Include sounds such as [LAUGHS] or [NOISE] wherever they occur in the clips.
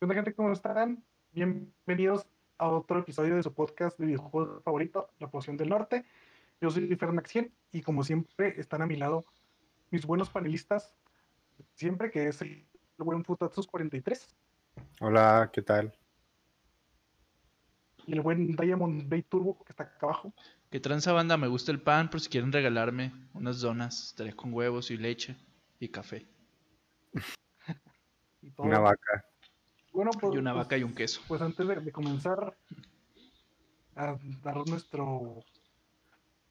¿Qué onda, gente? ¿Cómo están? Bienvenidos a otro episodio de su podcast de videojuegos favorito, La Poción del Norte. Yo soy Fernaxien y como siempre están a mi lado mis buenos panelistas, siempre que es el buen Futatsus 43 Hola, ¿qué tal? y el buen Diamond Bay Turbo que está acá abajo. Que tranza banda, me gusta el pan por si quieren regalarme unas donas, estaré con huevos y leche y café. Y [LAUGHS] todo. Una vaca. Bueno, pues, Y una pues- vaca y un queso. Pues antes de, de comenzar a dar nuestro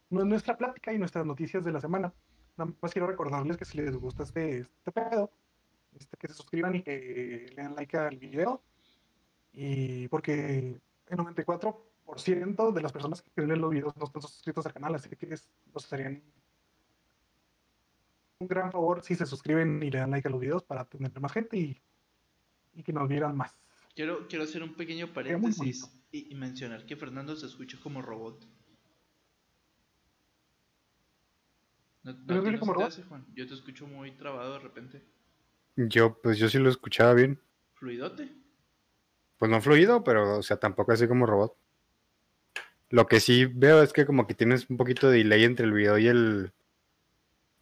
nu- nuestra plática y nuestras noticias de la semana, nada más quiero recordarles que si les gusta este, este pedo, este, que se suscriban y que le den like al video. Y porque el 94% de las personas que ven los videos no están suscritos al canal, así que es- nos harían un gran favor si se suscriben y le dan like a los videos para tener más gente y, y que nos vieran más. Quiero, quiero hacer un pequeño paréntesis y, y mencionar que Fernando se escucha como robot. ¿No, no, ¿Yo a ti escucho no como te robot? hace, Juan? Yo te escucho muy trabado de repente. Yo, pues yo sí lo escuchaba bien. ¿Fluidote? Pues no fluido, pero, o sea, tampoco así como robot. Lo que sí veo es que como que tienes un poquito de delay entre el video y el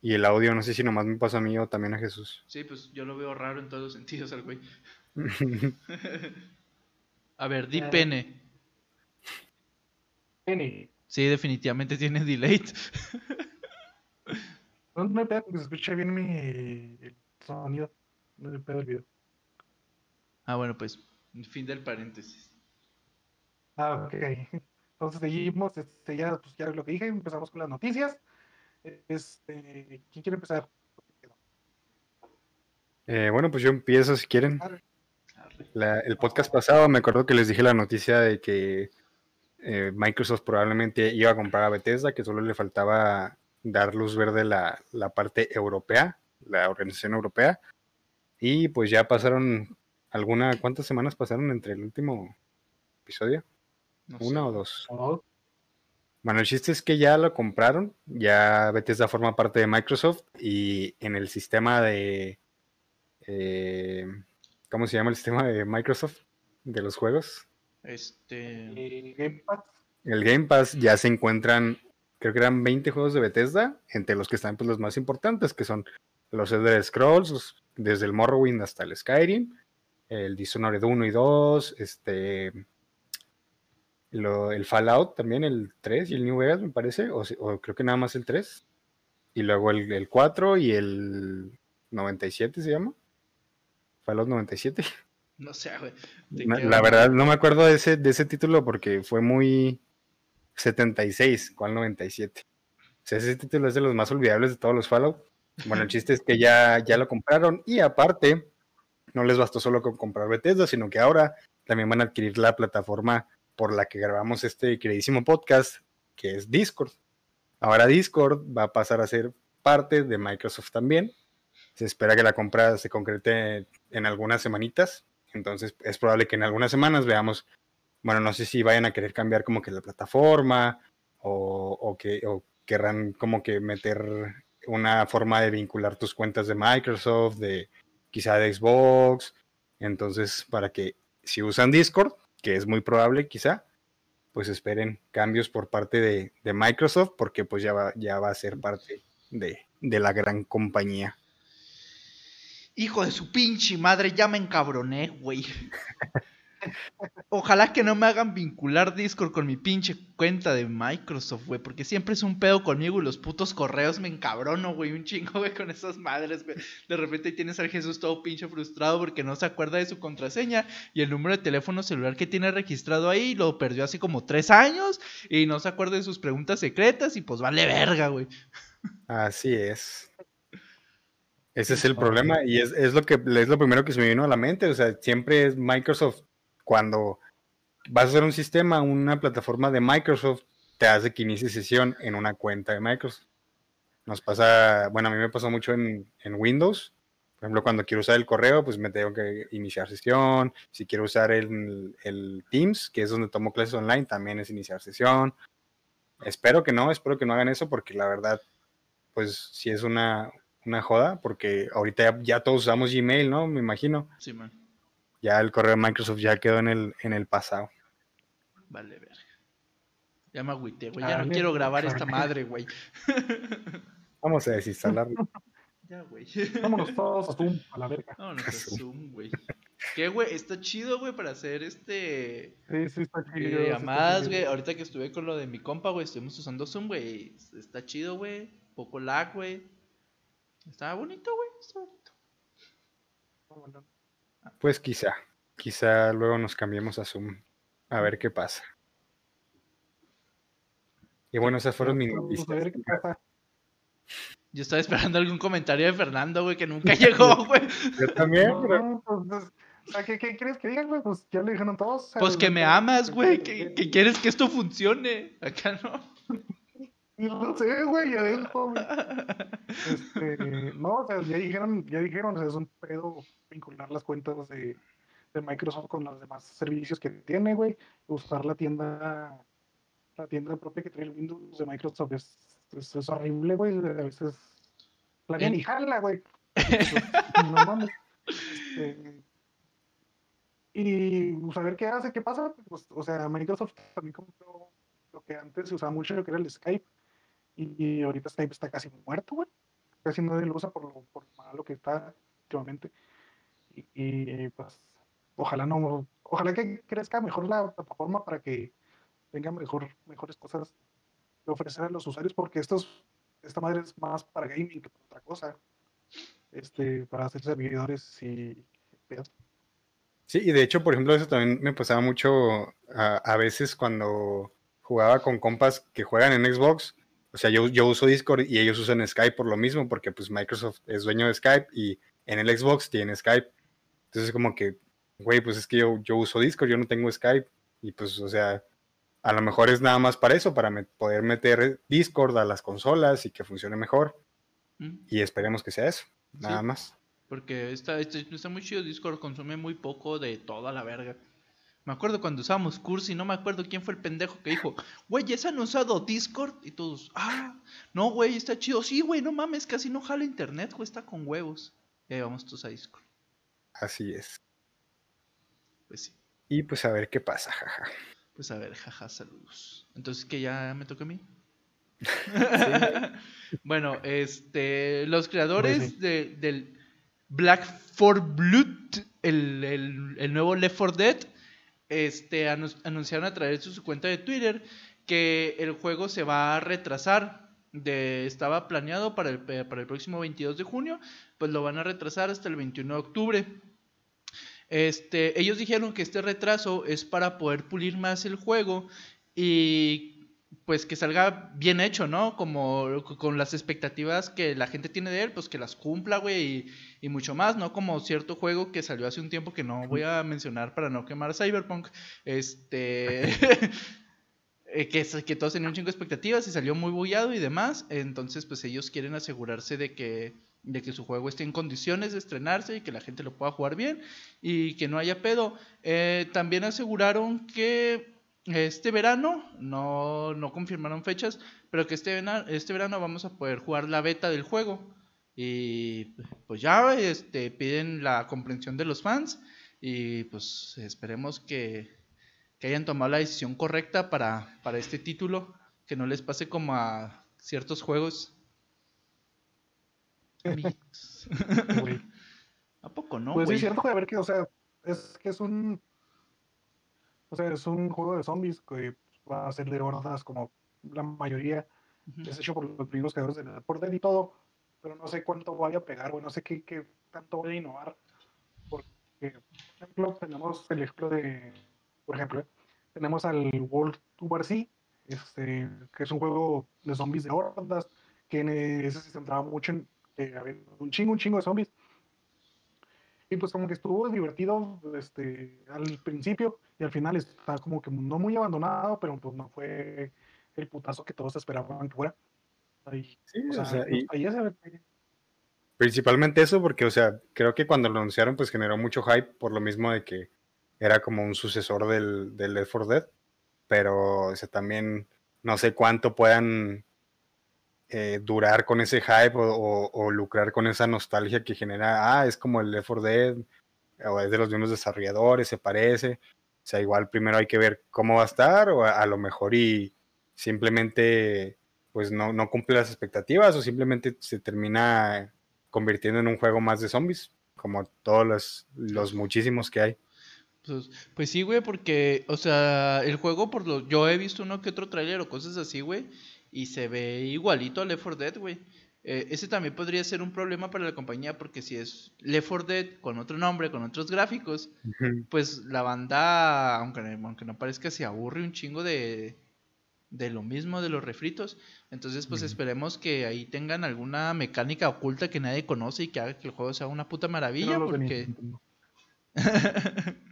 y el audio. No sé si nomás me pasa a mí o también a Jesús. Sí, pues yo lo veo raro en todos los sentidos al güey. [LAUGHS] a ver, di Eh. pene. N. Sí, definitivamente tiene delay. [LAUGHS] No, hay pedo, porque se escucha bien mi el sonido. No hay pedo el video. ah, bueno, pues, fin del paréntesis. Ah, ok. Entonces seguimos, este, ya, pues, ya lo que dije, empezamos con las noticias. Este, ¿quién quiere empezar? Eh, bueno, pues yo empiezo si quieren. La- el podcast pasado me acuerdo que les dije la noticia de que eh, Microsoft probablemente iba a comprar a Bethesda, que solo le faltaba dar luz verde la, la parte europea, la organización europea. Y pues ya pasaron alguna, ¿cuántas semanas pasaron entre el último episodio? No sé. ¿Una o dos? Oh, Bueno, el chiste es que ya lo compraron, ya Bethesda forma parte de Microsoft y en el sistema de... eh, ¿Cómo se llama el sistema de Microsoft? De los juegos. Este. eh, Game Pass. El Game Pass ya se encuentran, creo que eran 20 juegos de Bethesda, entre los que están pues, los más importantes, que son los Elder Scrolls, los- desde el Morrowind hasta el Skyrim, el Dishonored 1 y 2, este, lo- el Fallout también, el 3 y el New Vegas, me parece, o creo que nada más el 3, y luego el, el 4 y el 97 se llama. Fallout [LAUGHS] 97. No sé, güey. La verdad, no me acuerdo de ese, de ese título porque fue muy 76, ¿cuál 97? O sea, ese título es de los más olvidables de todos los Fallout. Bueno, el [LAUGHS] chiste es que ya, ya lo compraron y aparte, no les bastó solo con comprar Bethesda, sino que ahora también van a adquirir la plataforma por la que grabamos este queridísimo podcast, que es Discord. Ahora Discord va a pasar a ser parte de Microsoft también. Se espera que la compra se concrete en algunas semanitas. Entonces es probable que en algunas semanas veamos, bueno, no sé si vayan a querer cambiar como que la plataforma o, o que o querrán como que meter una forma de vincular tus cuentas de Microsoft, de quizá de Xbox. Entonces, para que si usan Discord, que es muy probable quizá, pues esperen cambios por parte de, de Microsoft, porque pues ya va, ya va a ser parte de, de la gran compañía. Hijo de su pinche madre, ya me encabroné, güey. [LAUGHS] Ojalá que no me hagan vincular Discord con mi pinche cuenta de Microsoft, güey, porque siempre es un pedo conmigo y los putos correos me encabrono, güey, un chingo, güey, con esas madres, güey. De repente tienes al Jesús todo pinche frustrado porque no se acuerda de su contraseña y el número de teléfono celular que tiene registrado ahí lo perdió hace como tres años y no se acuerda de sus preguntas secretas y pues vale verga, güey. Así es. Ese es el problema y es, es lo que es lo primero que se me vino a la mente. O sea, siempre es Microsoft. Cuando vas a hacer un sistema, una plataforma de Microsoft, te hace que inicie sesión en una cuenta de Microsoft. Nos pasa, bueno, a mí me pasó mucho en, en Windows. Por ejemplo, cuando quiero usar el correo, pues me tengo que iniciar sesión. Si quiero usar el, el Teams, que es donde tomo clases online, también es iniciar sesión. Espero que no, espero que no hagan eso porque la verdad, pues sí es una, una joda, porque ahorita ya, ya todos usamos Gmail, ¿no? Me imagino. Sí, man. Ya el correo de Microsoft ya quedó en el, en el pasado. Vale, verga. Ya me agüité, güey. Ya no Dale, quiero grabar esta madre, güey. [LAUGHS] Vamos a desinstalarlo. Ya, güey. Vámonos todos a Zoom, a la verga. Vámonos [LAUGHS] a Zoom, güey. ¿Qué, güey? Está chido, güey, para hacer este. Sí, sí, está chido. chido. güey. Ahorita que estuve con lo de mi compa, güey, estuvimos usando Zoom, güey. Está chido, güey. Poco lag, güey. Está bonito, güey. Está bonito. Bueno, Pues quizá, quizá luego nos cambiemos a Zoom a ver qué pasa. Y bueno, esas fueron mis noticias. A ver qué pasa. Yo estaba esperando algún comentario de Fernando, güey, que nunca [LAUGHS] llegó, güey. Yo también, No, pero no, pues, pues, o sea, ¿qué, qué quieres que digan, güey? Pues ya lo dijeron todos. Pues que me [LAUGHS] amas, güey. Que, que quieres que esto funcione. Acá no. [LAUGHS] No sé, güey, ya dejo, güey. Este, no, o sea, ya dijeron, ya dijeron, o sea, es un pedo vincular las cuentas de, de Microsoft con los demás servicios que tiene, güey. Usar la tienda, la tienda propia que trae el Windows de Microsoft es, es, es horrible, güey. A veces la En- ni jala, güey. [LAUGHS] no mames. Este, y a ver qué hace, qué pasa. Pues, o sea, Microsoft también compró lo que antes se usaba mucho, que era el Skype. Y, ahorita Skype está casi muerto, güey. Casi nadie lo usa por lo, por lo malo que está últimamente. Y, pues, ojalá no, ojalá que crezca mejor la plataforma para que tenga mejor, mejores cosas que ofrecer a los usuarios, porque estos, esta madre es más para gaming que para otra cosa. Este, para hacer servidores y pedos. sí, y de hecho, por ejemplo, eso también me pasaba mucho a, a veces cuando jugaba con compas que juegan en Xbox. O sea, yo, yo uso Discord y ellos usan Skype por lo mismo, porque pues Microsoft es dueño de Skype y en el Xbox tiene Skype. Entonces, como que, güey, pues es que yo, yo uso Discord, yo no tengo Skype. Y pues, o sea, a lo mejor es nada más para eso, para me- poder meter Discord a las consolas y que funcione mejor. Mm, Y esperemos que sea eso, nada Sí. más. Porque está, está, está muy chido. Discord consume muy poco de toda la verga. Me acuerdo cuando usábamos Cursi, no me acuerdo quién fue el pendejo que dijo, güey, ¿ya se han usado Discord? Y todos, ah, no, güey, está chido. Sí, güey, no mames, casi no jala internet, güey, está con huevos. Y ahí vamos todos a Discord. Así es. Pues sí. Y pues a ver qué pasa, jaja. Pues a ver, jaja, saludos. Entonces que ya me toca a mí. [LAUGHS] bueno, este, los creadores sí. de- del Black for Blood, el, el- el nuevo Left 4 Dead, este, anu- anunciaron a través de su cuenta de Twitter que el juego se va a retrasar. Estaba planeado para el, el próximo 22 de junio, pues lo van a retrasar hasta el 21 de octubre. Este, ellos dijeron que este retraso es para poder pulir más el juego y pues que salga bien hecho, ¿no? Como con las expectativas que la gente tiene de él, pues que las cumpla, güey, y, y mucho más, ¿no? Como cierto juego que salió hace un tiempo que no voy a mencionar para no quemar Cyberpunk, este... [LAUGHS] eh, que, que todos tenían un chingo de expectativas y salió muy bullado y demás, entonces pues ellos quieren asegurarse de que, de que su juego esté en condiciones de estrenarse y que la gente lo pueda jugar bien y que no haya pedo. Eh, también aseguraron que este verano, no, no confirmaron fechas, pero que este, vena- este verano vamos a poder jugar la beta del juego. Y pues ya este, piden la comprensión de los fans y pues esperemos que, que hayan tomado la decisión correcta para, para este título, que no les pase como a ciertos juegos. [LAUGHS] ¿A poco no, pues sí, güey? es cierto, a ver que, o sea, es que es un. O sea, es un juego de zombies que va a ser de hordas como la mayoría. Es hecho por los mismos creadores de 4 Dead y todo. Pero no sé cuánto vaya a pegar, güey. No sé qué, qué tanto vaya a innovar. Porque, por ejemplo, tenemos el ejemplo de. Por ejemplo, ¿eh? tenemos al World War Z, este, que es un juego de zombies de hordas. Que en ese se centraba mucho en había un chingo, un chingo de zombies. Y pues como que estuvo divertido este, al principio y al final está como que no muy abandonado, pero pues no fue el putazo que todos esperaban que fuera. Ahí, Sí, o o sea, y ahí ya se ve. principalmente eso porque, o sea, creo que cuando lo anunciaron pues generó mucho hype por lo mismo de que era como un sucesor del, del Left 4 Dead, pero o sea, también no sé cuánto puedan eh, durar con ese hype o, lucrar con esa nostalgia que genera, ah, es como el Left 4 Dead, o es de los mismos desarrolladores, se parece. O sea, igual primero hay que ver cómo va a estar, o a, lo mejor y simplemente pues no, no cumple las expectativas, o simplemente se termina convirtiendo en un juego más de zombies, como todos los, los muchísimos que hay. Pues, pues, sí, güey, porque, o sea, el juego, por lo, yo he visto uno que otro tráiler o cosas así, güey, y se ve igualito a Left 4 Dead, güey. Eh, ese también podría ser un problema para la compañía porque si es Left 4 Dead con otro nombre, con otros gráficos, pues la banda, aunque, aunque no parezca, se aburre un chingo de, de lo mismo de los refritos. Entonces, pues esperemos que ahí tengan alguna mecánica oculta que nadie conoce y que haga que el juego sea una puta maravilla. porque... [LAUGHS]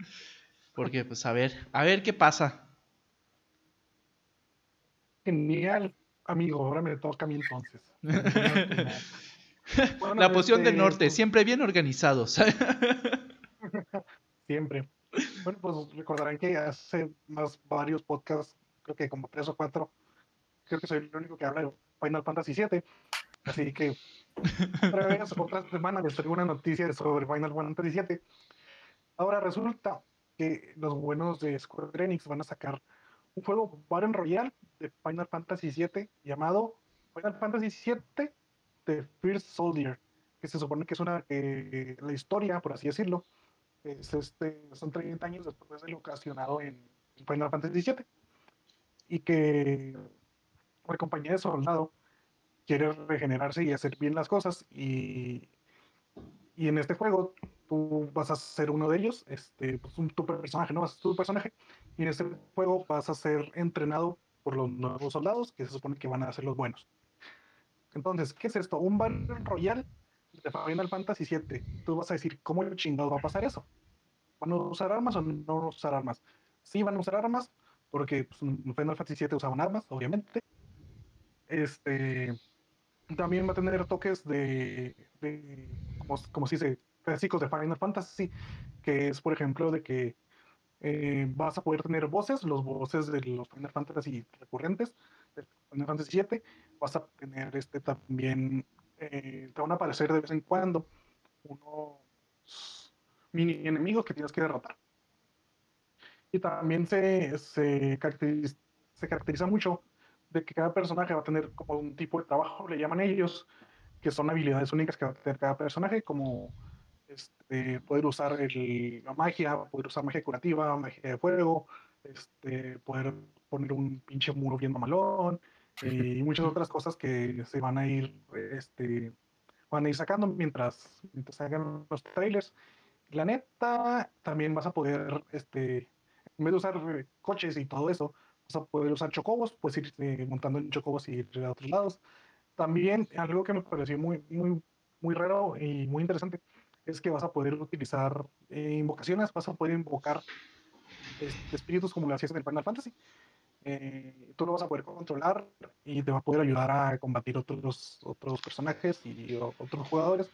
porque, pues a ver, a ver qué pasa. Genial, amigo. Ahora me toca a mí entonces. [LAUGHS] La poción del este, norte, pues siempre bien organizados. [LAUGHS] siempre. Bueno, pues recordarán que hace más varios podcasts creo que como tres o cuatro, creo que soy el único que habla de Final Fantasy VII. Así que otra vez, otra semana les traigo una noticia sobre Final Fantasy VII. Ahora resulta que los buenos de Square Enix van a sacar un juego Battle Royale de Final Fantasy VII llamado Final Fantasy VII The First Soldier, que se supone que es una que la historia, por así decirlo, es este, son 30 años después de lo ocasionado en Final Fantasy VII y que la compañía de soldado quiere regenerarse y hacer bien las cosas y, y en este juego tú vas a ser uno de ellos, este, pues un, tu personaje, ¿no? Vas a ser tu personaje y en este juego vas a ser entrenado por los nuevos soldados que se supone que van a ser los buenos. Entonces, ¿qué es esto? Un Battle Royale de Final Fantasy VII. Tú vas a decir, ¿cómo chingado va a pasar eso? ¿Van a usar armas o no usar armas? Sí, van a usar armas, porque pues, Final Fantasy VII usaban armas, obviamente. Este, también va a tener toques de, como, como se dice, clásicos de Final Fantasy, que es, por ejemplo, de que eh, vas a poder tener voces, los voces de los Final Fantasy recurrentes, de Final Fantasy VII, vas a tener este también, eh, te van a aparecer de vez en cuando unos mini enemigos que tienes que derrotar. Y también se, se, caracteriza, se caracteriza mucho de que cada personaje va a tener como un tipo de trabajo, le llaman ellos, que son habilidades únicas que va a tener cada personaje, como este, poder usar el, la magia, poder usar magia curativa, magia de fuego, este, poder poner un pinche muro bien mamalón [LAUGHS] y muchas otras cosas que se van a ir, este, van a ir sacando mientras, mientras hagan los trailers. La neta, también vas a poder este, en vez de usar eh, coches y todo eso, vas a poder usar chocobos, puedes ir eh, montando en chocobos y ir a otros lados. También algo que me pareció muy, muy, muy raro y muy interesante es que vas a poder utilizar eh, invocaciones, vas a poder invocar este, espíritus como lo hacías en el Final Fantasy. tú lo vas a poder controlar y te va a poder ayudar a combatir otros, otros personajes y otros jugadores.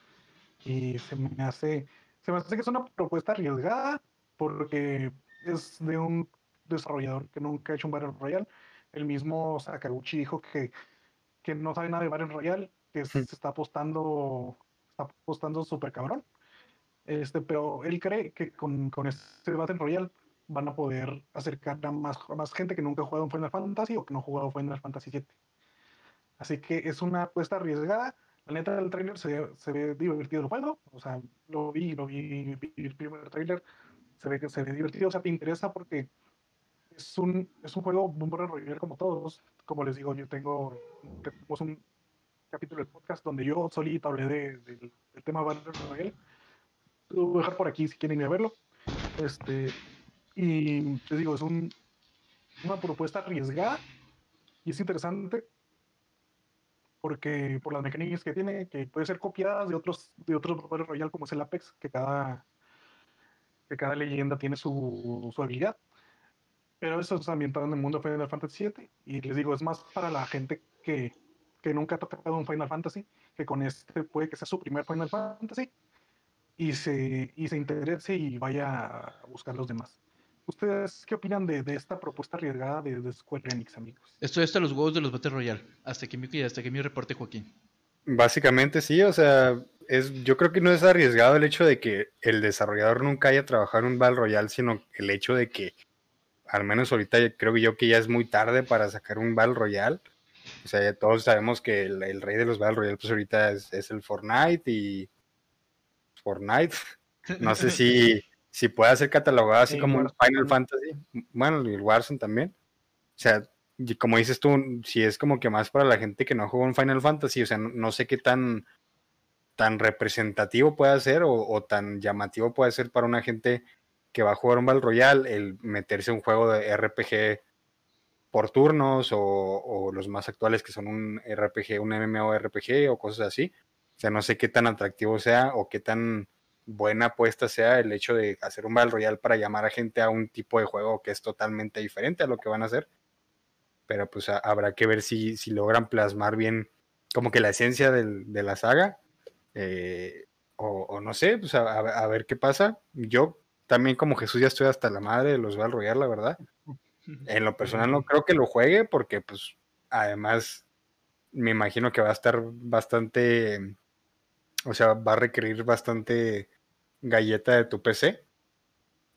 Y se me hace, se me hace que es una propuesta arriesgada porque es de un desarrollador que nunca ha hecho un Battle Royale. El mismo Sakaguchi dijo que, que no sabe nada de Battle Royale, que se, está apostando, está apostando súper cabrón. Este, pero él cree que con, con este Battle Royale van a poder acercar a más, más gente que nunca ha jugado en Final Fantasy o que no ha jugado Final Fantasy VII. Así que es una apuesta arriesgada. La neta del trailer se, se ve divertido el juego. O sea, lo vi, lo vi, vi el primer trailer se ve que se ve divertido, o sea, te interesa porque es un, es un juego un Royale como todos. Como les digo, yo tengo tenemos un capítulo del podcast donde yo solito hablé de, del tema Battle Royale. Lo voy a dejar por aquí si quieren ir a verlo. Este, y les digo, es un, una propuesta arriesgada y es interesante porque por las mecánicas que tiene, que puede ser copiadas de otros de otros Battle Royale como es el Apex, que cada que cada leyenda tiene su, su habilidad. Pero eso es ambientado en el mundo de Final Fantasy VII. Y les digo, es más para la gente que, que nunca ha tocado un Final Fantasy, que con este puede que sea su primer Final Fantasy y se, y se interese y vaya a buscar los demás. ¿Ustedes qué opinan de, de esta propuesta arriesgada de, de, Square Enix, amigos? Estoy hasta los huevos de los Battle Royale. Hasta que mi, hasta que mi reporte, Joaquín. Básicamente sí, o sea, es, yo creo que no es arriesgado el hecho de que el desarrollador nunca haya trabajado en un Battle Royale, sino el hecho de que, al menos ahorita creo yo que ya es muy tarde para sacar un Battle Royale. O sea, ya todos sabemos que el, el rey de los Battle Royale, pues ahorita es, es el Fortnite y Fortnite. [LAUGHS] No sé si, si puede ser catalogado así como Warzone. Final Fantasy. Bueno, y el Warzone también. O sea, y como dices tú, si es como que más para la gente que no juega un Final Fantasy, o sea, no, no sé qué tan, tan representativo puede ser o, o tan llamativo puede ser para una gente que va a jugar un Battle Royale el meterse a un juego de RPG por turnos o, o los más actuales que son un RPG, un MMORPG o cosas así. Sea, no sé qué tan atractivo sea o qué tan buena apuesta sea el hecho de hacer un Battle Royale para llamar a gente a un tipo de juego que es totalmente diferente a lo que van a hacer. Pero pues habrá que ver si, si logran plasmar bien como que la esencia del- de la saga. eh, o, no sé, pues a- a ver qué pasa. Yo también como Jesús ya estoy hasta la madre de los Battle Royale, la verdad. En lo personal no creo que lo juegue porque pues además me imagino que va a estar bastante, o sea, va a requerir bastante galleta de tu PC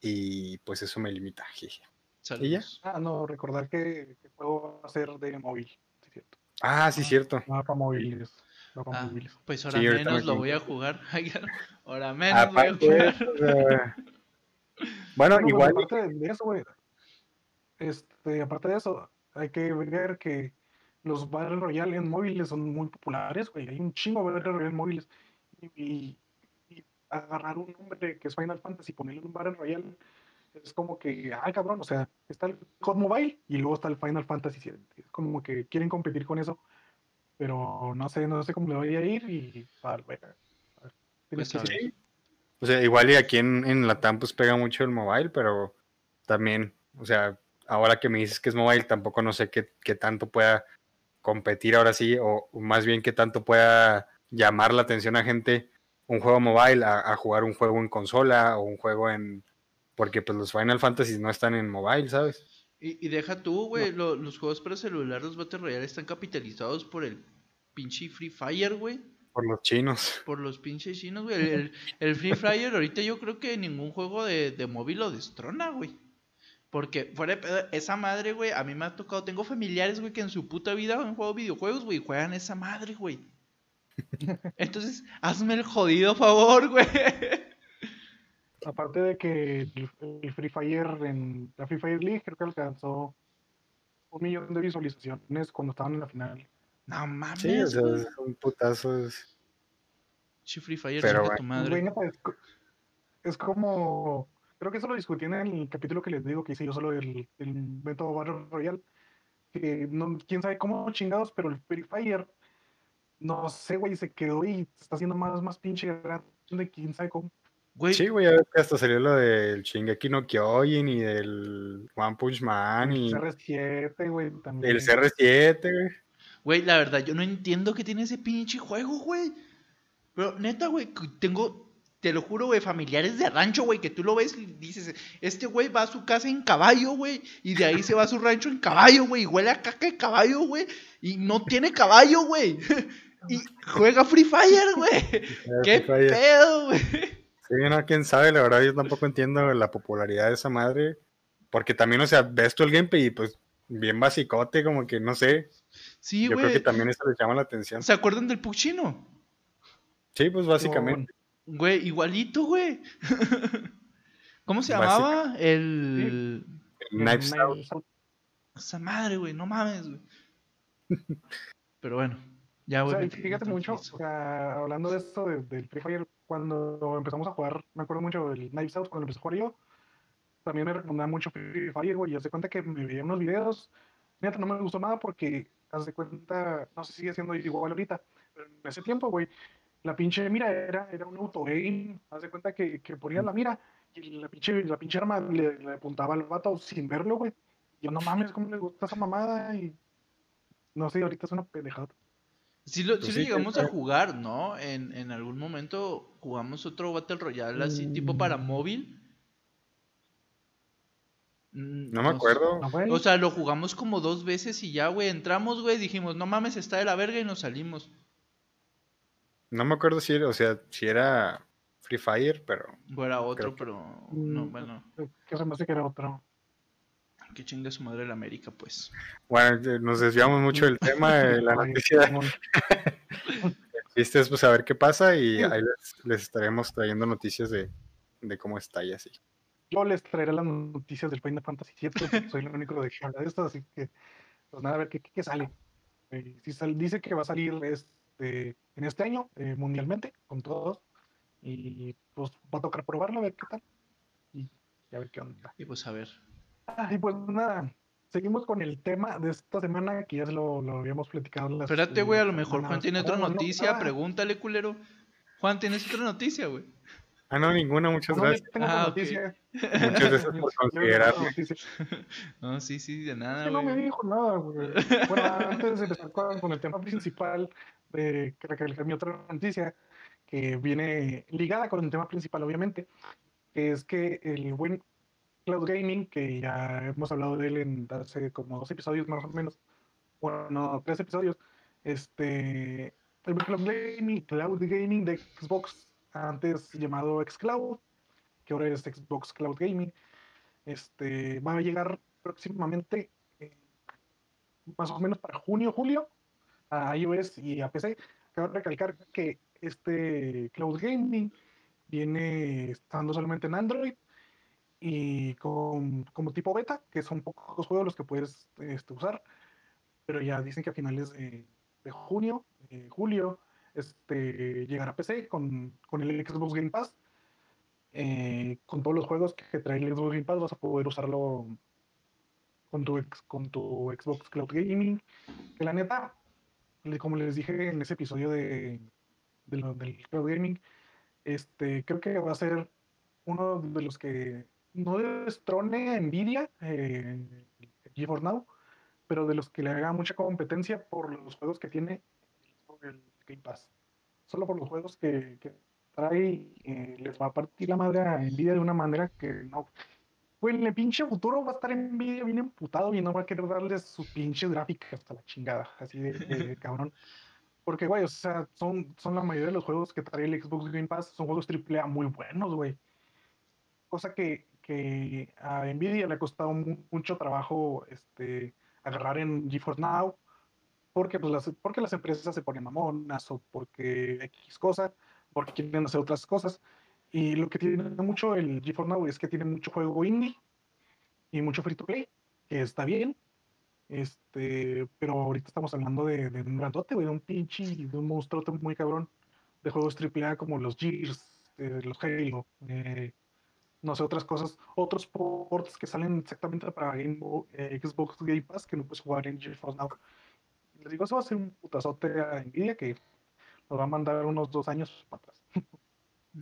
y pues eso me limita. jeje. Saludos. Ah, no, recordar que el juego va a ser de móvil. Sí, cierto. Ah, sí, cierto. No para móviles. Ah, móviles. pues ahora Sí, menos me lo voy a jugar. [LAUGHS] ahora menos voy a jugar. [LAUGHS] bueno, Bueno, igual, aparte de eso, güey. Este, aparte de eso, hay que ver que los Battle Royale en móviles son muy populares, güey. Hay un chingo de Battle Royale en móviles. Y, y- agarrar un nombre que es Final Fantasy y ponerle un Battle Royale es como que, ay, cabrón, o sea, está el COD Mobile y luego está el Final Fantasy 7. Es como que quieren competir con eso. Pero no sé, no sé cómo le vaya a ir y tal, güey. A ver, tienes Pues a que- ver. o sea, igual y aquí en, en Latam pues pega mucho el mobile, pero también, o sea, ahora que me dices que es mobile, tampoco no sé qué, qué tanto pueda competir ahora sí, o más bien qué tanto pueda llamar la atención a gente un juego mobile a, a jugar un juego en consola o un juego en... Porque pues los Final Fantasy no están en mobile, ¿sabes? Y, y deja tú, güey, lo- los juegos para celular, los Battle Royale están capitalizados por el pinche Free Fire, güey. Por los chinos. Por los pinches chinos, güey. El, el- el Free Fire ahorita yo creo que ningún juego de, de móvil lo destrona, güey. Porque fuera de pedo, esa madre, güey, a mí me ha tocado, tengo familiares, güey, que en su puta vida han jugado videojuegos, güey, juegan esa madre, güey. Entonces, hazme el jodido favor, güey. Aparte de que el, el Free Fire en la Free Fire League creo que alcanzó un millón de visualizaciones cuando estaban en la final. No mames, Sí, o sea, güey. es un putazo. es- Che, Free Fire, Pero bueno. tu madre. Es, co- es como. Creo que eso lo discutí en el capítulo que les digo que hice yo solo del, del método Battle Royale. Que no, quién sabe cómo chingados, pero el Free Fire, no sé, güey, se quedó y se está haciendo más, más pinche grande, quién sabe cómo. Güey, Sí, güey, a ver que hasta salió lo del Shingeki no Kyojin y del One Punch Man y El CR7, güey, también. el CR7, güey. Güey, la verdad, yo no entiendo qué tiene ese pinche juego, güey. Pero neta, güey, tengo, te lo juro, güey, familiares de rancho, güey, que tú lo ves y dices, este güey va a su casa en caballo, güey, y de ahí se va a su rancho en caballo, güey, y huele a caca de caballo, güey, y no tiene caballo, güey. [LAUGHS] Y juega Free Fire, güey. [LAUGHS] ¿Qué Free Fire. pedo, güey? Sí, no, quién sabe, la verdad yo tampoco entiendo la popularidad de esa madre. Porque también, o sea, ves tú el gameplay y pues bien basicote, como que no sé. Sí, yo creo que güey. también eso les llama la atención. ¿Se acuerdan del Puchino? Sí, pues básicamente. Güey, igualito, güey. [LAUGHS] ¿Cómo se Básica- llamaba? El... Knives Out. Out. Esa madre, güey, no mames, güey. [LAUGHS] Pero bueno, ya, O sea, y fíjate mucho, o sea, hablando de esto de- del Free Fire, cuando empezamos a jugar, me acuerdo mucho del Knives Out, cuando empecé a jugar yo, también me recomendaba mucho Free Fire, güey, y hace cuenta que me veía unos videos, neta, no me gustó nada porque, haz de cuenta, no sé si sigue siendo igual ahorita, pero en ese tiempo, güey, la pinche mira era, era un auto aim, haz de cuenta que, que ponías la mira y la pinche, la pinche arma le, le apuntaba al vato sin verlo, güey. Yo no mames, ¿cómo les gusta esa mamada? Y no sé, ahorita es una pendejada. Sí lo, Pues sí lo sí, llegamos a sabe. jugar, ¿no? En, en algún momento jugamos otro Battle Royale así, tipo para Mm. móvil. Mm, No me acuerdo. ¿No, güey? O sea, lo jugamos como dos veces y ya, güey, entramos, güey, dijimos, no mames, está de la verga y nos salimos. No me acuerdo si era, o sea, si era Free Fire, pero O era otro, que- pero no, Mm, bueno, Que se me hace que era otro. Que chingue su madre el América, pues. bueno, eh, nos desviamos mucho del tema de la Ay, noticia. Es pues a ver qué pasa y ahí les, les estaremos trayendo noticias de, de cómo está y así. Yo les traeré las noticias del Final Fantasy VII, porque soy el único de que habla de esto, así que, pues nada, a ver qué, qué- qué sale. Eh, si sal- dice que va a salir este, en este año, eh, mundialmente, con todos, y pues va a tocar probarlo, a ver qué tal, y, y a ver qué onda. Y pues a ver. Ah, y pues nada, seguimos con el tema de esta semana, que ya se lo, lo habíamos platicado. las- Espérate, güey, a lo mejor Juan tiene otra Oh, no, noticia. ah, Pregúntale, culero. Juan, ¿tienes otra noticia, güey? Ah, no, ninguna, muchas no, ya gracias. tengo Ah, noticia. Muchas gracias por [LAUGHS] considerarme. noticia. No, sí, sí, de Es nada, que no me dijo nada, güey. Bueno, antes de empezar con, con el tema principal, de que recalcar mi otra noticia, que viene ligada con el tema principal, obviamente, que es que el buen Cloud Gaming, que ya hemos hablado de él en hace como dos episodios más o menos, bueno, no, tres episodios, este, el Cloud Gaming, Cloud Gaming de Xbox, antes llamado Xcloud, que ahora es Xbox Cloud Gaming, este, va a llegar próximamente, eh, más o menos para junio, julio, a iOS y a PC. Cabe recalcar que este Cloud Gaming viene estando solamente en Android y como tipo beta, que son pocos juegos los que puedes este, usar, pero ya dicen que a finales de, junio, julio, este, llegará a PC con, con el Xbox Game Pass. eh, con todos los juegos que trae el Xbox Game Pass vas a poder usarlo con tu, con tu Xbox Cloud Gaming. Que la neta, como les dije en ese episodio de, del Cloud Gaming, este, creo que va a ser uno de los que no destrone a Nvidia, eh, GeForce Now, pero de los que le haga mucha competencia por los juegos que tiene el Game Pass. Solo por los juegos que, que trae, eh, les va a partir la madre a Nvidia de una manera que no. Pues en el pinche futuro va a estar Nvidia bien emputado y no va a querer darles sus pinches gráficas hasta la chingada, así de, de [LAUGHS] cabrón. Porque, güey, o sea, son, son la mayoría de los juegos que trae el Xbox Game Pass, son juegos AAA muy buenos, güey. Cosa que, que a Nvidia le ha costado mu- mucho trabajo este, agarrar en GeForce Now, porque, pues, las, porque las empresas se ponen mamonas o porque X cosa, porque quieren hacer otras cosas. Y lo que tiene mucho el GeForce Now es que tiene mucho juego indie y mucho free to play, que está bien. Este, pero ahorita estamos hablando de, de un grandote, de un pinche, de un monstruo muy cabrón de juegos AAA como los Gears, eh, los Halo, eh, no sé, otras cosas, otros ports que salen exactamente para Game Bo- eh, Xbox Game Pass que no puedes jugar en GeForce Now. Les digo, eso va a ser un putazote a Nvidia que nos va a mandar unos dos años para atrás. [LAUGHS]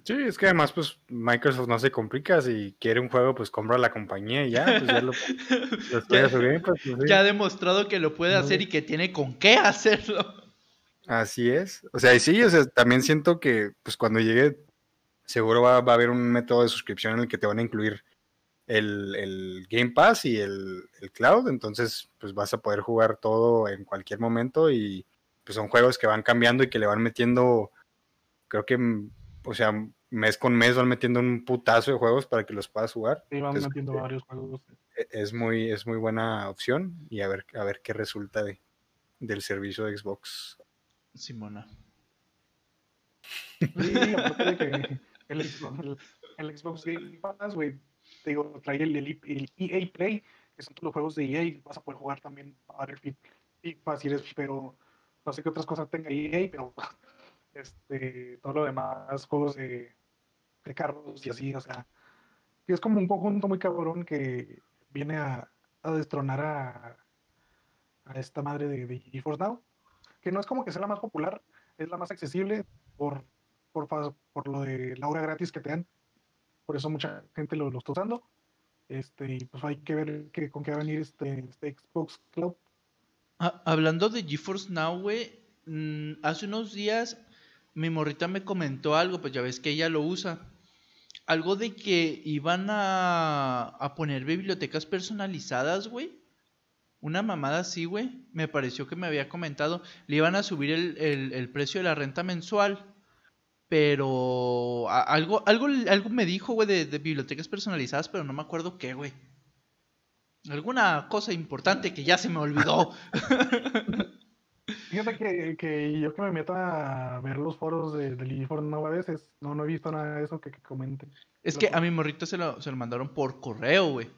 Sí, es que además, pues Microsoft no se complica. Si quiere un juego, pues compra la compañía y ya, pues ya lo, [LAUGHS] pues, sí. Ya ha demostrado que lo puede hacer y que tiene con qué hacerlo. Así es. O sea, y sí, o sea, también siento que pues cuando llegue, seguro va, va a haber un método de suscripción en el que te van a incluir el, el Game Pass y el, el Cloud. Entonces, pues vas a poder jugar todo en cualquier momento y pues son juegos que van cambiando y que le van metiendo, creo que, mm, o sea, mes con mes van metiendo un putazo de juegos para que los puedas jugar. Y van Entonces, metiendo eh, varios juegos. e- es muy, es muy buena opción y a ver, a ver qué resulta de, del servicio de Xbox. Simona. Sí, aparte de que el, Xbox- el- Xbox Game Pass, güey, te digo, trae el, el- el EA Play, que son todos los juegos de EA, vas a poder jugar también el FIFA si pero no sé qué otras cosas tenga EA, pero [LAUGHS] este, todo lo demás, juegos de, de carros y así, o sea, que es como un conjunto muy cabrón que viene a, a destronar a, a esta madre de, de GeForce Now, que no es como que sea la más popular, es la más accesible por, por, por lo de la hora gratis que te dan. Por eso mucha gente lo, lo está usando. Este, y pues hay que ver que, con qué va a venir este, este Xbox Cloud. Ah, hablando de GeForce Now, güey, mm, hace unos días mi morrita me comentó algo, pues ya ves que ella lo usa. Algo de que iban a, a poner bibliotecas personalizadas, güey. Una mamada así, güey. Me pareció que me había comentado. Le iban a subir el- el precio de la renta mensual Pero algo, algo, algo me dijo, güey, de, de bibliotecas personalizadas, pero no me acuerdo qué, güey. Alguna cosa importante que ya se me olvidó. [LAUGHS] Fíjate que, que yo que me meto a ver los foros de, del eForum no a veces, no, no he visto nada de eso que, que comenten. es que a mi morrito se lo, se lo mandaron por correo, güey.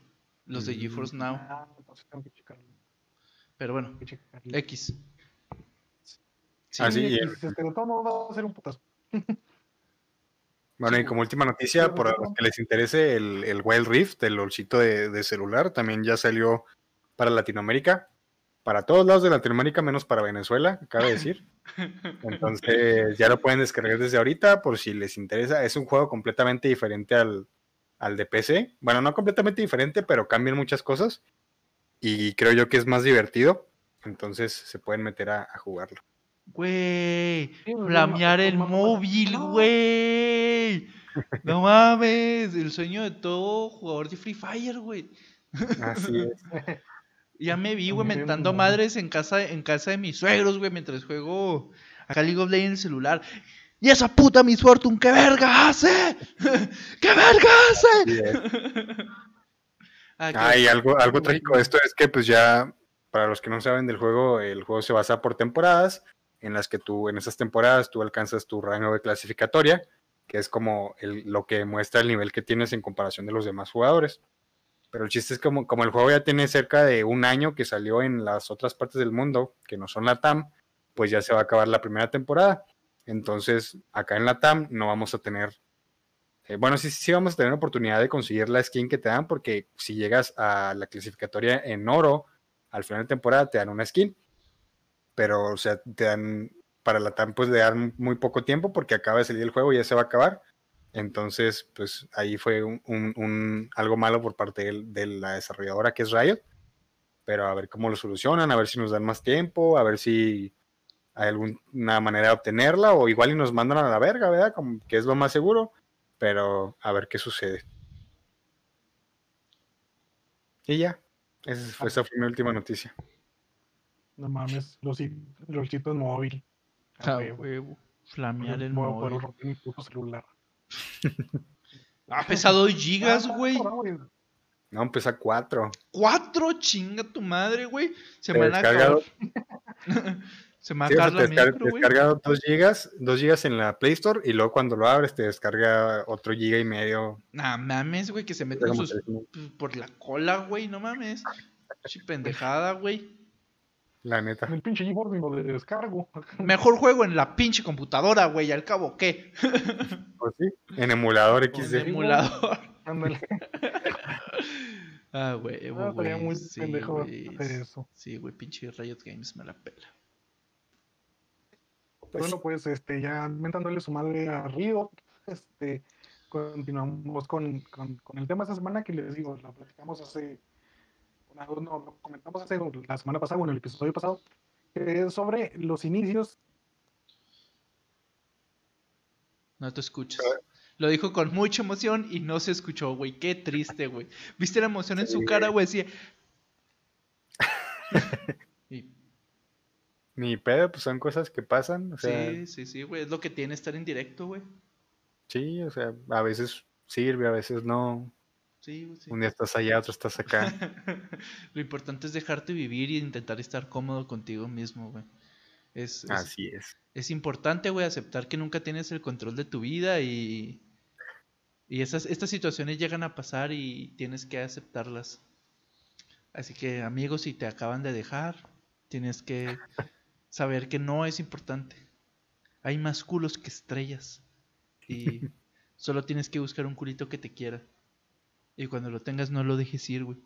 Los de Mm. GeForce Now. Ah, entonces tengo que checarlo. Pero bueno. X. Sí, Ah, sí, Sí, y- X, este, de todo modo va a ser un putazo. Bueno, y como última noticia, por los que les interese, el, el Wild Rift, el olchito de, de celular, también ya salió para Latinoamérica. Para todos lados de Latinoamérica, menos para Venezuela, cabe decir. [LAUGHS] Entonces, ya lo pueden descargar desde ahorita por si les interesa. Es un juego completamente diferente al, al de PC. Bueno, no completamente diferente, pero cambian muchas cosas. Y creo yo que es más divertido. Entonces, se pueden meter a, a jugarlo. Güey, Sí, flamear no, el no, móvil, güey. No mames, el sueño de todo jugador de Free Fire, güey. Así [LAUGHS] es. Ya me vi, güey, mentando madres en casa, en casa de mis suegros, güey, mientras juego acá League of Legends en el celular. ¡Y esa puta Miss Fortune, qué verga hace! [LAUGHS] ¡Qué verga hace! [LAUGHS] Ah, qué- Ah, y algo, algo trágico de esto es que, pues ya, para los que no saben del juego, el juego se basa por temporadas, en las que tú, en esas temporadas, tú alcanzas tu rango de clasificatoria, que es como el- lo que muestra el nivel que tienes en comparación de los demás jugadores. Pero el chiste es como, como el juego ya tiene cerca de un año que salió en las otras partes del mundo, que no son la TAM, pues ya se va a acabar la primera temporada. Entonces, acá en la TAM no vamos a tener eh, bueno, sí, sí vamos a tener oportunidad de conseguir la skin que te dan, porque si llegas a la clasificatoria en oro, al final de temporada te dan una skin. Pero, o sea, te dan, para la TAM, pues le dan muy poco tiempo, porque acaba de salir el juego y ya se va a acabar. Entonces, pues ahí fue un, un- un- algo malo por parte del- de, la desarrolladora que es Riot. Pero a ver cómo lo solucionan, a ver si nos dan más tiempo, a ver si hay alguna manera de obtenerla, o igual y nos mandan a la verga, ¿verdad? Como que es lo más seguro pero a ver qué sucede. Y ya, esa fue, esa fue mi última noticia. No mames, los, los en móvil. A Ah, huevo. Flamear el a móvil. romper mi puto celular. [LAUGHS] Ah, pesa 2 gigas, güey. No, empieza cuatro. 4, chinga tu madre, güey. Se me a descarga acabar. [LAUGHS] Se me va a Sí, o sea, descarga, micro, te güey. descarga dos gigas, dos gigas en la Play Store y luego cuando lo abres te descarga otro giga y medio. Nah, mames, güey, que se meten sus por la cola, güey, no mames. Chi pendejada, güey. La neta. En el pinche ni lo de descargo. [LAUGHS] Mejor juego en la pinche computadora, güey, al cabo, ¿qué? [LAUGHS] Pues sí, en emulador En XD. emulador. [LAUGHS] Ándale. Ah, güey, Ah, estaría muy sí, pendejo güey. hacer eso. Sí, güey, pinche Riot Games me la pela. Pero bueno, pues este, ya mentándole su madre a Río, este, continuamos con, con, con el tema de esta semana que les digo, lo platicamos hace, no, lo comentamos hace la semana pasada, bueno, el episodio pasado, que es sobre los inicios. No te escuchas. Lo dijo con mucha emoción y no se escuchó, güey. Qué triste, güey. ¿Viste la emoción en su Sí. cara, güey? Decía. [LAUGHS] Y- Ni pedo, pues son cosas que pasan. O sea, sí, sí, sí, güey. Es lo que tiene estar en directo, güey. sí, o sea, a veces sirve, a veces no. Sí, güey, sí. Un día estás allá, otro estás acá. [LAUGHS] Lo importante es dejarte vivir y intentar estar cómodo contigo mismo, güey. Es, es, Así es. es importante, güey, aceptar que nunca tienes el control de tu vida y, y esas, estas situaciones llegan a pasar y tienes que aceptarlas. Así que, amigos, si te acaban de dejar, tienes que [LAUGHS] saber que no es importante. Hay más culos que estrellas. Y [LAUGHS] solo tienes que buscar un culito que te quiera. Y cuando lo tengas, no lo dejes ir, güey.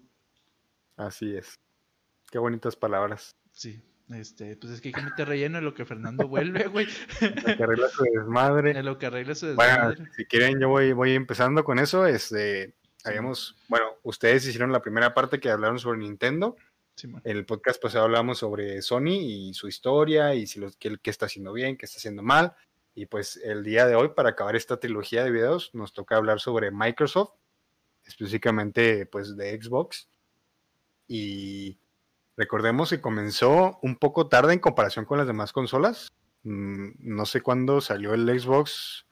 Así es. Qué bonitas palabras. Sí. Este, pues es que hay que meter relleno en lo que Fernando vuelve, güey. La que arregla su desmadre. En lo que arregla su Bueno, desmadre. si quieren, yo voy, voy empezando con eso. Este, habíamos, bueno, ustedes hicieron la primera parte que hablaron sobre Nintendo. En el podcast pasado hablamos sobre Sony y su historia y si los, qué, qué está haciendo bien, qué está haciendo mal. Y pues el día de hoy, para acabar esta trilogía de videos, nos toca hablar sobre Microsoft, específicamente pues de Xbox. Y recordemos que comenzó un poco tarde en comparación con las demás consolas. Mm, No sé cuándo salió el Xbox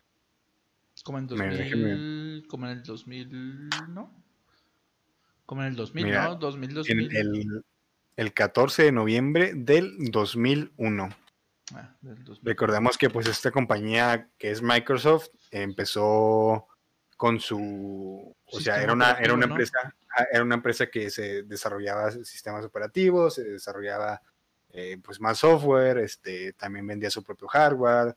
Como en Mira, 2000, déjeme- como en el 2000, ¿no? Como en el 2000, Mira, ¿no? 2000, En 2000. el, el 14 de noviembre del 2001. Ah, del 2000. Recordemos que pues esta compañía que es Microsoft empezó con su, o sea, era una, era una empresa, ah, era una empresa que se desarrollaba sistemas operativos, se desarrollaba eh, pues más software, este, también vendía su propio hardware,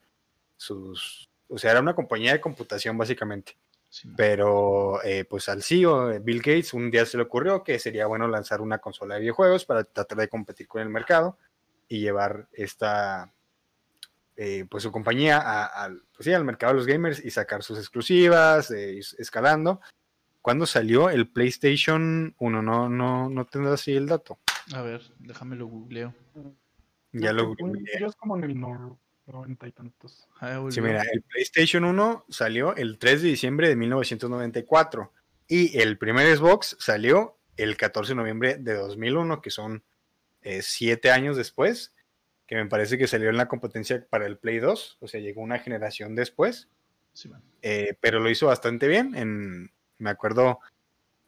sus, o sea, era una compañía de computación básicamente. Sí. Pero eh, pues al CEO, eh, Bill Gates, un día se le ocurrió que sería bueno lanzar una consola de videojuegos para tratar de competir con el mercado y llevar esta, eh, pues su compañía a- al, pues, sí, al mercado de los gamers y sacar sus exclusivas, eh, escalando. ¿Cuándo salió el PlayStation 1? No, no, no tendrás así el dato. A ver, déjame lo googleo. Ya lo Según googleé. yo es como en el no- noventa y tantos. Ah, Sí, mira, el PlayStation 1 salió el 3 de diciembre de 1994 y el primer Xbox salió el 14 de noviembre de 2001, que son eh, siete años después, que me parece que salió en la competencia para el Play 2, o sea, llegó una generación después, Sí, man. eh, pero lo hizo bastante bien. En, me acuerdo,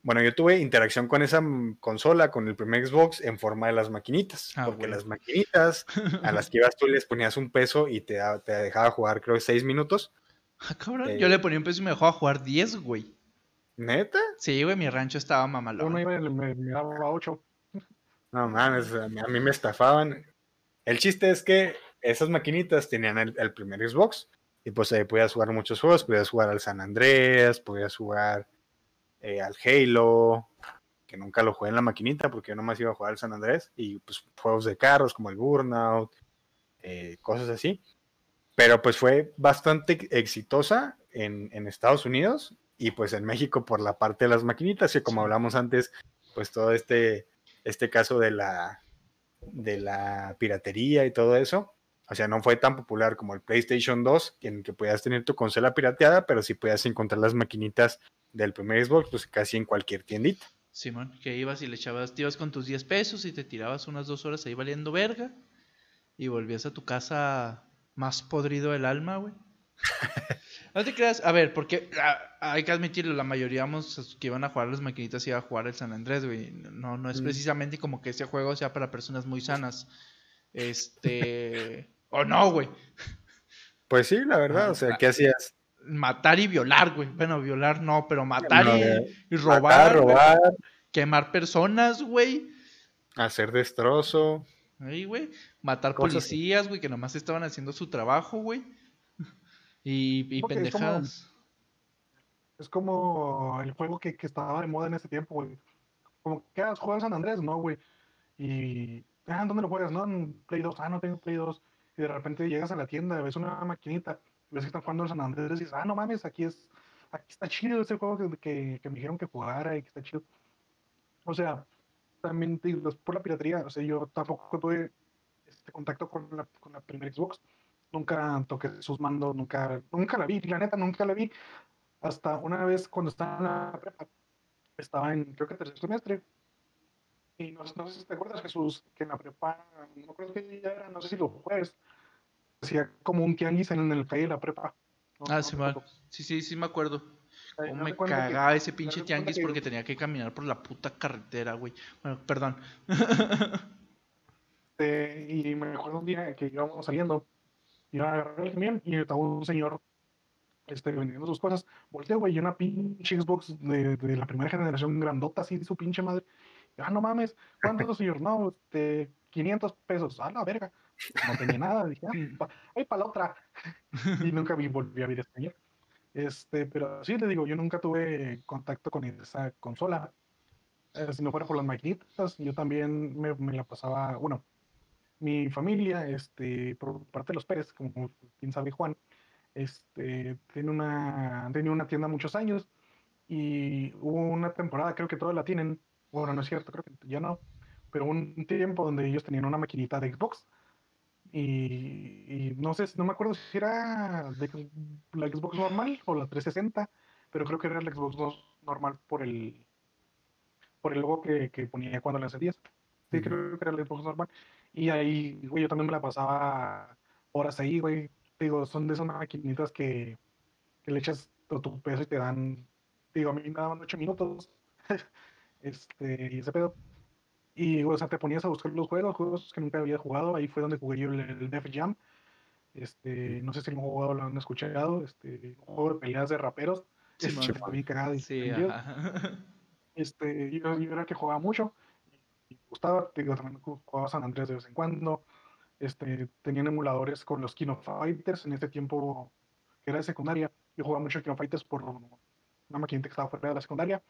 bueno, yo tuve interacción con esa consola, con el primer Xbox, en forma de las maquinitas, Ah, porque bueno. las maquinitas a las que ibas tú les ponías un peso y te, dejaba jugar, creo, seis minutos. [LAUGHS] Ah, cabrón, Eh, yo le ponía un peso y me dejó jugar 10, güey. ¿Neta? Sí, güey, mi rancho estaba Uno mamalón. iba y me, me daba ocho. No mames, a mí me estafaban. El chiste es que esas maquinitas tenían el, el primer Xbox y pues ahí podías jugar muchos juegos, podías jugar al San Andreas, podías jugar eh, al Halo, que nunca lo jugué en la maquinita porque yo nomás iba a jugar al San Andrés y pues juegos de carros como el Burnout, eh, cosas así. Pero pues fue bastante exitosa en, en Estados Unidos y pues en México por la parte de las maquinitas, que como hablamos antes, pues todo este, este caso de la, de la piratería y todo eso, o sea, no fue tan popular como el PlayStation 2, en que podías tener tu consola pirateada, pero sí podías encontrar las maquinitas del primer Xbox, pues casi en cualquier tiendita. Simón, que ibas y le echabas, te ibas con tus 10 pesos y te tirabas unas dos horas ahí valiendo verga. Y volvías a tu casa más podrido del alma, güey. [LAUGHS] No te creas, a ver, porque ah, hay que admitirlo, la mayoría vamos, que iban a jugar las maquinitas iban a jugar el San Andrés, güey. No, no es Mm. precisamente como que ese juego sea para personas muy sanas. [LAUGHS] Este. o no, güey. Pues sí, la verdad, Ah, o sea, ah. ¿qué hacías? Matar y violar, güey. Bueno, violar no, pero matar No, y, robar. Matar, güey. robar, Quemar personas, güey. hacer destrozo. Ahí, güey. Matar Cosas policías, güey, que nomás estaban haciendo su trabajo, güey. Y, y Porque es como- pendejadas. Es como el juego que, que estaba de moda en ese tiempo, güey. Como que ah, juegas San Andrés, ¿no, güey? Y. Ah, ¿dónde lo juegas? No, en Play 2. Ah, no tengo Play 2. Y de repente llegas a la tienda, ves una maquinita, ves que están jugando el San Andrés y dices, ah, no mames, aquí es. Aquí está chido ese juego que, que, que me dijeron que jugara y que está chido. O sea, también te digo, es por la piratería. O sea, yo tampoco tuve este contacto con la, con la primera Xbox. Nunca toqué sus mandos, nunca, nunca la vi. La neta, nunca la vi hasta una vez cuando estaba en la prepa, estaba en, creo que tercer semestre, y no, no sé si te acuerdas, Jesús, que en la prepa, no acuerdo qué día era, no sé si los jueves, hacía como un tianguis en el calle de la prepa. No- Ah, no sí, mal. Sí, sí, sí me acuerdo. Cómo haz me que- cagaba ese pinche tianguis que- porque tenía que caminar por la puta carretera, güey. Bueno, perdón. este, y me acuerdo un día que íbamos saliendo, iba a agarrar el camión y estaba un señor este, vendiendo sus cosas. Volteo, güey, y una pinche Xbox de, de la primera generación grandota, así de su pinche madre. Ah, no mames, ¿cuánto, señor? No, este, 500 pesos. Ah, la verga. No tenía nada. Dije, ah, [LAUGHS] ay, para la otra. y nunca vi, volví a ver a este señor. Este, pero sí, le digo, yo nunca tuve contacto con esa consola. Eh, si no fuera por las maquinitas, yo también me, me la pasaba, bueno, mi familia, este, por parte de los Pérez, como bien sabe Juan, este, tiene una, tenido una tienda muchos años y hubo una temporada, creo que todavía la tienen, bueno, no es cierto, creo que ya no, pero un tiempo donde ellos tenían una maquinita de Xbox y, y no sé, no me acuerdo si era de la Xbox normal o la 360, pero creo que era la Xbox no- normal por el por el logo que, que ponía cuando la encendías. Sí, creo que era la Xbox normal. Y ahí, güey, yo también me la pasaba horas ahí, güey. Digo, son de esas maquinitas que, que le echas tu peso y te dan, digo, a mí me daban 8 minutos. [LAUGHS] este, y ese pedo. Y, o sea, te ponías a buscar los juegos, juegos que nunca había jugado. Ahí fue donde jugué yo el, el Def Jam. Este, no sé si lo han jugado lo han escuchado. Este, un juego de peleas de raperos. [LAUGHS] Sí, este, bien cagado Sí, ajá. [LAUGHS] Este, yo, yo era el que jugaba mucho. Gustaba, digo, también ju- jugaba San Andrés de vez en cuando. Este, tenían emuladores con los Kino Fighters en este tiempo que era de secundaria. Yo jugaba mucho Kino Fighters por una maquinita que estaba fuera de la secundaria.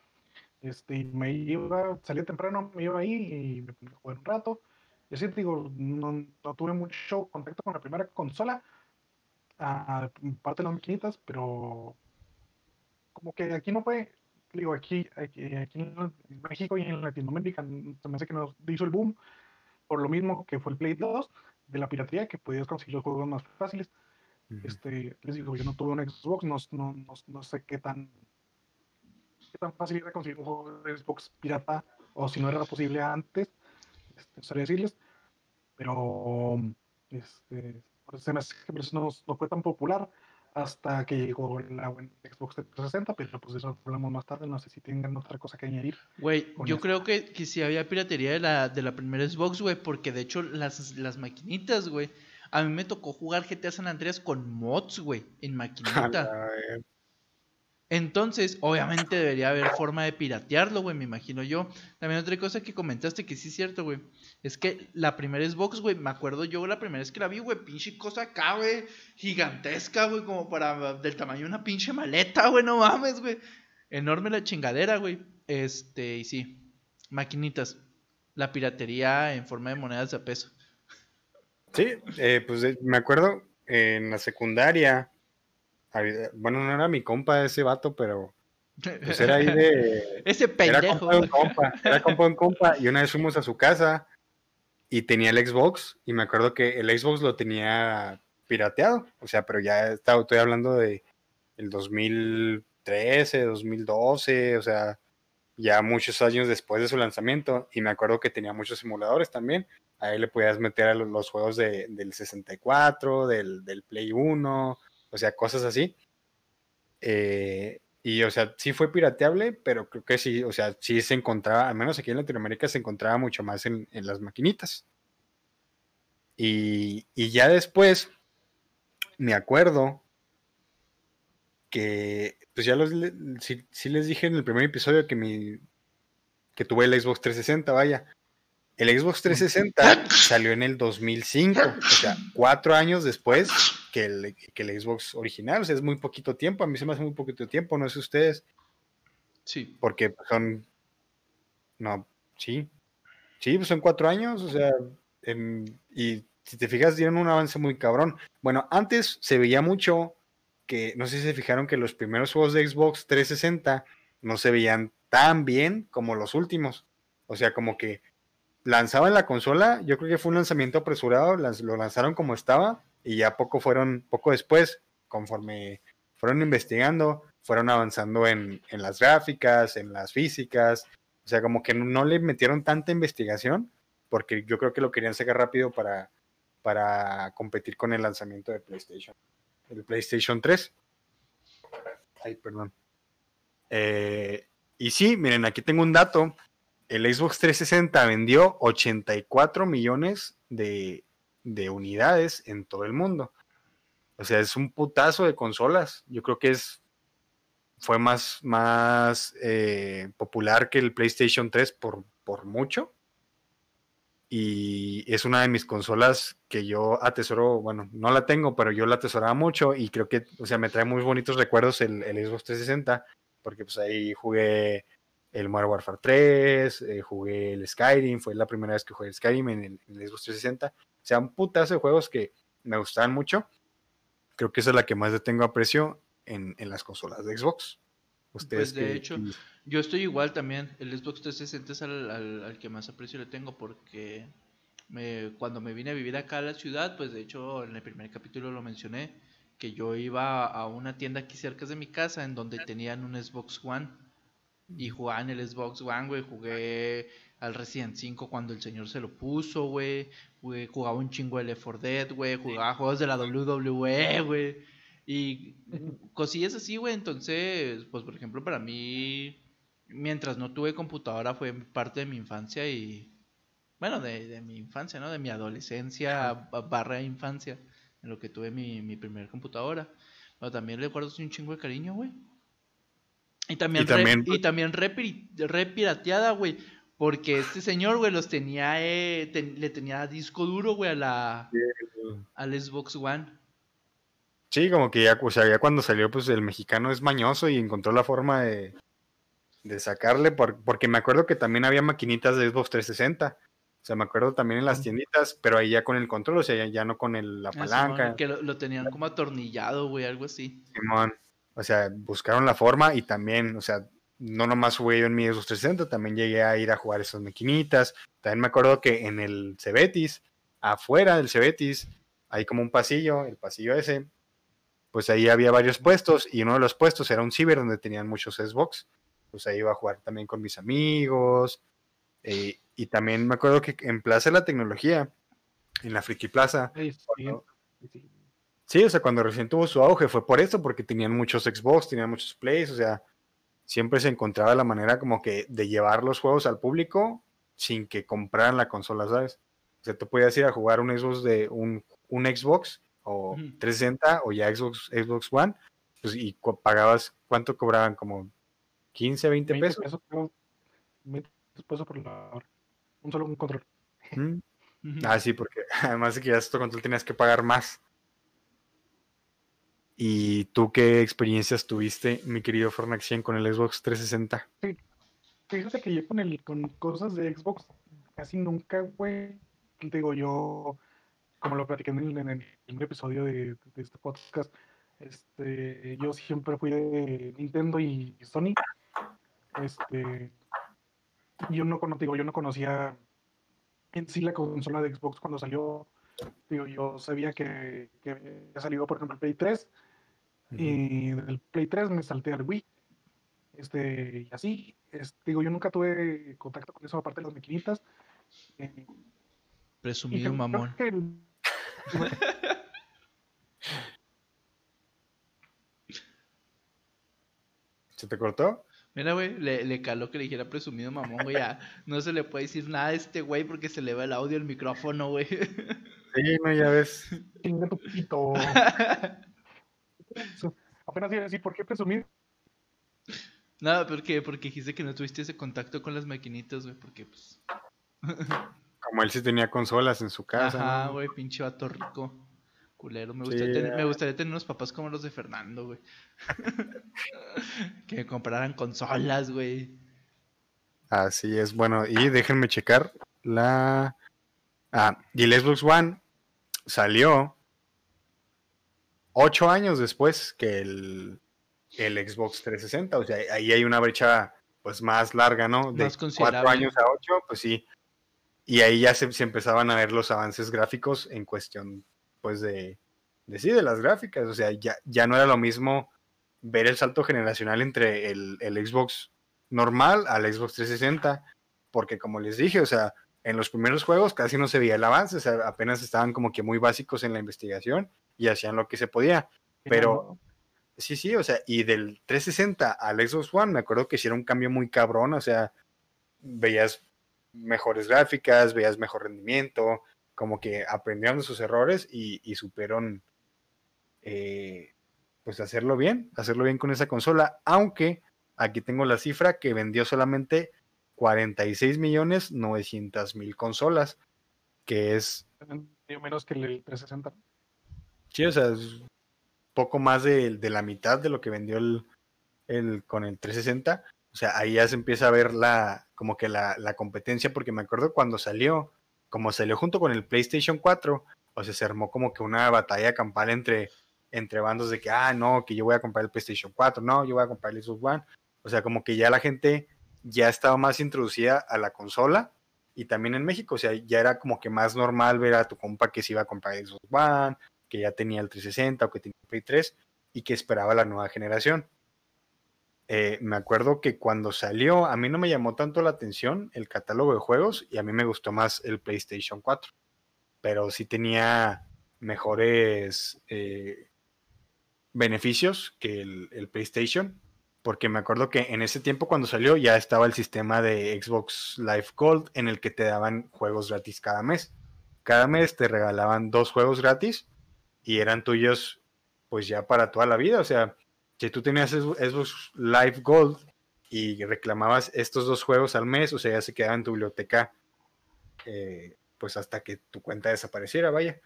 Este, me iba, salía temprano, me iba ahí y me ponía a jugar un rato. Y así te digo, no, tuve mucho contacto con la primera consola, ah, parte de las maquinitas, pero como que aquí no fue, digo, aquí, aquí, aquí en México y en Latinoamérica se me hace que nos hizo el boom, por lo mismo que fue el Play 2 de la piratería, que podías conseguir los juegos más fáciles. Este, les digo, yo no tuve un Xbox, no, no, no, no sé qué tan, qué tan fácil era conseguir un juego de Xbox pirata, o si no era posible antes, este, sabría decirles, pero este, por eso se me hace que por eso no, no fue tan popular hasta que llegó la Xbox 360, pero pues eso hablamos más tarde, no sé si tengan otra cosa que añadir. Güey, yo eso. creo que, que sí había piratería de la, de la primera Xbox, güey, porque de hecho las, las maquinitas, güey, a mí me tocó jugar GTA San Andreas con mods, güey, en [LAUGHS] maquinita. Entonces, obviamente debería haber forma de piratearlo, güey, me imagino yo. También otra cosa que comentaste que sí es cierto, güey, es que la primera Xbox, güey, me acuerdo yo la primera vez que la vi, güey, pinche cosa acá, güey, gigantesca, güey, como para del tamaño de una pinche maleta, güey, no mames, güey. Enorme la chingadera, güey. Este, y sí, maquinitas. La piratería en forma de monedas de peso. Sí, eh, pues de- me acuerdo en la secundaria, bueno, no era mi compa ese vato, pero pues era ahí de... [LAUGHS] Ese Era pendejo. compa de un compa, era compa de un compa, y una vez fuimos a su casa y tenía el Xbox, y me acuerdo que el Xbox lo tenía pirateado, o sea, pero ya estaba, estoy hablando de el 2013, 2012, o sea, ya muchos años después de su lanzamiento, y me acuerdo que tenía muchos simuladores también, ahí le podías meter a lo- los juegos de- del 64, del, del Play 1, o sea, cosas así. Eh, y, o sea, sí fue pirateable, pero creo que sí, o sea, sí se encontraba, al menos aquí en Latinoamérica se encontraba mucho más en, en las maquinitas. Y, y ya después, me acuerdo que, pues ya los, sí, sí les dije en el primer episodio que mi, que tuve el Xbox 360, vaya. El Xbox 360 salió en el 2005, o sea, cuatro años después que el, que el Xbox original, o sea, es muy poquito tiempo, a mí se me hace muy poquito tiempo, no sé ustedes, Sí. porque son, no, sí, sí, pues son cuatro años, o sea, em, y si te fijas, dieron un avance muy cabrón. Bueno, antes se veía mucho que, no sé si se fijaron que los primeros juegos de Xbox 360 no se veían tan bien como los últimos, o sea, como que lanzaban la consola, yo creo que fue un lanzamiento apresurado, lo lanzaron como estaba y ya poco fueron, poco después, conforme fueron investigando, fueron avanzando en, en las gráficas, en las físicas, o sea, como que no, no le metieron tanta investigación, porque yo creo que lo querían sacar rápido para, para competir con el lanzamiento de PlayStation, el PlayStation 3. Ay, perdón. Eh, y sí, miren, aquí tengo un dato el Xbox 360 vendió 84 millones de, de unidades en todo el mundo. O sea, es un putazo de consolas. Yo creo que es fue más, más eh, popular que el PlayStation 3 por, por mucho. Y es una de mis consolas que yo atesoro, bueno, no la tengo, pero yo la atesoraba mucho y creo que, o sea, me trae muy bonitos recuerdos el, el Xbox 360, porque pues ahí jugué el Modern Warfare 3, eh, jugué el Skyrim, fue la primera vez que jugué el Skyrim en el, en el Xbox 360. O sea, un putazo de juegos que me gustaban mucho. Creo que esa es la que más le tengo aprecio en, en las consolas de Xbox. Ustedes Pues, de que- hecho, Yo estoy igual también. El Xbox 360 es al, al- al que más aprecio le tengo porque me, cuando me vine a vivir acá a la ciudad, pues de hecho en el primer capítulo lo mencioné, que yo iba a una tienda aquí cerca de mi casa en donde tenían un Xbox One y jugaba en el Xbox One, güey. Jugué al Resident 5 cuando el señor se lo puso, güey. Jugaba un chingo de Left 4 Dead, güey. Jugaba juegos de la WWE, güey. Y cosillas así, güey. Entonces, pues por ejemplo, para mí, mientras no tuve computadora fue parte de mi infancia y, bueno, de, de mi infancia, ¿no? De mi adolescencia barra infancia, en lo que tuve mi, mi primer computadora. Pero también recuerdo un chingo de cariño, güey. Y también, Y también, re, y también re, piri- re pirateada, güey. Porque este señor, güey, los tenía, eh, ten- le tenía disco duro, güey, a la, al Xbox One. Sí, como que ya, o sea, ya cuando salió, pues el mexicano es mañoso y encontró la forma de, de sacarle, por- porque me acuerdo que también había maquinitas de Xbox 360. O sea, me acuerdo también en las tienditas, pero ahí ya con el control, o sea, ya, ya no con el- la Ah, Simón, palanca. que lo, lo tenían como atornillado, güey, algo así. Simón. O sea, buscaron la forma y también, o sea, no nomás jugué yo en mi Xbox 360, también llegué a ir a jugar esas maquinitas. También me acuerdo que en el Cebetis, afuera del Cebetis, hay como un pasillo, el pasillo ese, pues ahí había varios puestos y uno de los puestos era un ciber donde tenían muchos Xbox. Pues ahí iba a jugar también con mis amigos. eh, y también me acuerdo que en Plaza de la Tecnología, en la Friki Plaza, Sí, sí, Cuando- sí. O sea, cuando recién tuvo su auge fue por eso, porque tenían muchos Xbox, tenían muchos Plays, o sea, siempre se encontraba la manera como que de llevar los juegos al público sin que compraran la consola, ¿sabes? O sea, tú podías ir a jugar un Xbox de un, un Xbox o Ujú. 360 o ya Xbox, Xbox One, pues y pagabas, ¿cuánto cobraban? Como 15, 20 20 pesos. pesos, creo, 20 pesos por la hora. Un solo un control. Mm. [LAUGHS] Ah, sí, porque [LAUGHS] además de que ya esto control tenías que pagar más. ¿Y tú qué experiencias tuviste, mi querido Fornaxien, con el Xbox 360? Fíjate que yo con el con cosas de Xbox casi nunca, güey. Digo, yo, como lo platiqué en el, en el primer episodio de, este podcast, este, yo siempre fui de Nintendo y Sony. Este, yo no, digo, yo no conocía en sí la consola de Xbox cuando salió. Digo, yo sabía que, que había salido, por ejemplo, el Play 3. Y del Play 3 me salté al Wii. Este, y así, es- digo, yo nunca tuve contacto con eso aparte de las maquinitas. eh, Presumido mamón. que el- ¿Se te cortó? Mira, güey, le, le caló que le dijera presumido mamón, güey. Ya no se le puede decir nada a este güey porque se le va el audio al micrófono, güey. Sí, no, ya ves. chinga tu pito. [LAUGHS] [LAUGHS] Apenas iba a decir, ¿por qué presumir? Nada, porque, porque dijiste que no tuviste ese contacto con las maquinitas, güey, porque pues. [LAUGHS] Como él sí tenía consolas en su casa. Ajá, ¿no? güey, pinche vato rico. Culero. Me Sí, gustaría, tener, me eh. gustaría tener unos papás como los de Fernando, güey. [LAUGHS] que me compraran consolas, güey. Así es, bueno, y déjenme checar la... Ah, y el Xbox One salió ocho años después que el, el Xbox 360, o sea, ahí hay una brecha pues más larga, ¿no? De Más cuatro años a ocho, pues sí. Y ahí ya se, se empezaban a ver los avances gráficos en cuestión, pues de, de sí, de las gráficas, o sea, ya, ya no era lo mismo ver el salto generacional entre el, el Xbox normal al Xbox 360, porque como les dije, o sea, en los primeros juegos casi no se veía el avance, o sea, apenas estaban como que muy básicos en la investigación y hacían lo que se podía. Pero- Sí, sí, o sea, y del 360 al Xbox One, me acuerdo que hicieron un cambio muy cabrón, o sea, veías mejores gráficas, veías mejor rendimiento, como que aprendieron de sus errores y, y supieron, eh, pues, hacerlo bien, hacerlo bien con esa consola, aunque aquí tengo la cifra que vendió solamente 46 millones 900 mil consolas, que es menos que el 360. Sí, o sea, es poco más de, de la mitad de lo que vendió el, el con el 360. O sea, ahí ya se empieza a ver la, como que la, la competencia, porque me acuerdo cuando salió, como salió junto con el PlayStation 4, o sea, se armó como que una batalla campal entre, entre bandos de que, ah, no, que yo voy a comprar el PlayStation 4, no, yo voy a comprar el Xbox One. O sea, como que ya la gente ya estaba más introducida a la consola y también en México, o sea, ya era como que más normal ver a tu compa que se iba a comprar Xbox One, que ya tenía el 360 o que tenía el Play 3 y que esperaba la nueva generación. Eh, me acuerdo que cuando salió, a mí no me llamó tanto la atención el catálogo de juegos y a mí me gustó más el PlayStation 4, pero sí tenía mejores, eh, beneficios que el PlayStation, porque me acuerdo que en ese tiempo cuando salió ya estaba el sistema de Xbox Live Gold en el que te daban juegos gratis cada mes. Cada mes te regalaban dos juegos gratis y eran tuyos pues ya para toda la vida. O sea, si tú tenías Xbox Live Gold y reclamabas estos dos juegos al mes, o sea, ya se quedaba en tu biblioteca eh, pues hasta que tu cuenta desapareciera, vaya.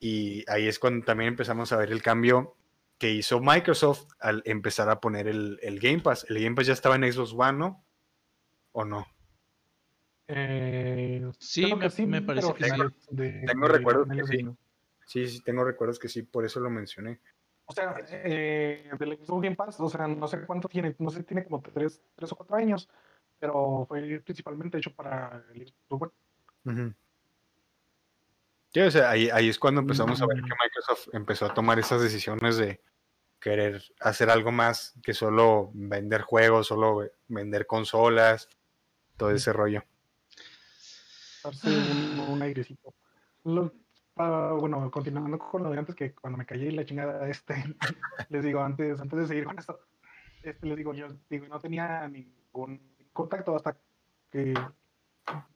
Y ahí es cuando también empezamos a ver el cambio que hizo Microsoft al empezar a poner el, el Game Pass. El Game Pass ya estaba en Xbox One, ¿no? ¿O no? Eh, Sí, me- me parece que sí. finales de- Tengo de recuerdos que sí. Sí, sí, tengo recuerdos que sí, por eso lo mencioné. O sea, eh, del Xbox Game Pass, o sea, no sé cuánto tiene, no sé, tiene como tres, tres o cuatro años, pero fue principalmente hecho para el Xbox One. Ujú. Sí, o sea, ahí, ahí es cuando empezamos a ver Mm. que Microsoft empezó a tomar esas decisiones de querer hacer algo más que solo vender juegos, solo ve- vender consolas, todo ese rollo. darse un, un airecito. Lo- ah, bueno, continuando con lo de antes, que cuando me callé y la chingada, este, [LAUGHS] les digo, antes, antes de seguir con esto, este, les digo, yo digo, no tenía ningún contacto hasta que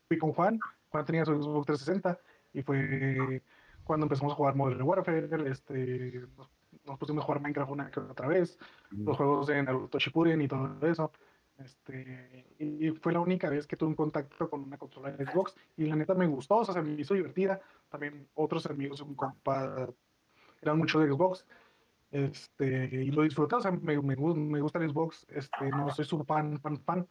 fui con Juan, Juan tenía su Xbox 360, y fue cuando empezamos a jugar Modern Warfare, este, nos, nos pusimos a jugar Minecraft una que otra vez, los juegos de Naruto Shippuden y todo eso. Este, y fue la única vez que tuve un contacto con una consola de Xbox y la neta me gustó, o sea, se me hizo divertida. También otros amigos, un compa, eran mucho de Xbox. Este, y lo disfruté, o sea, me, me, me gusta el Xbox, este, no soy su fan, fan, fan,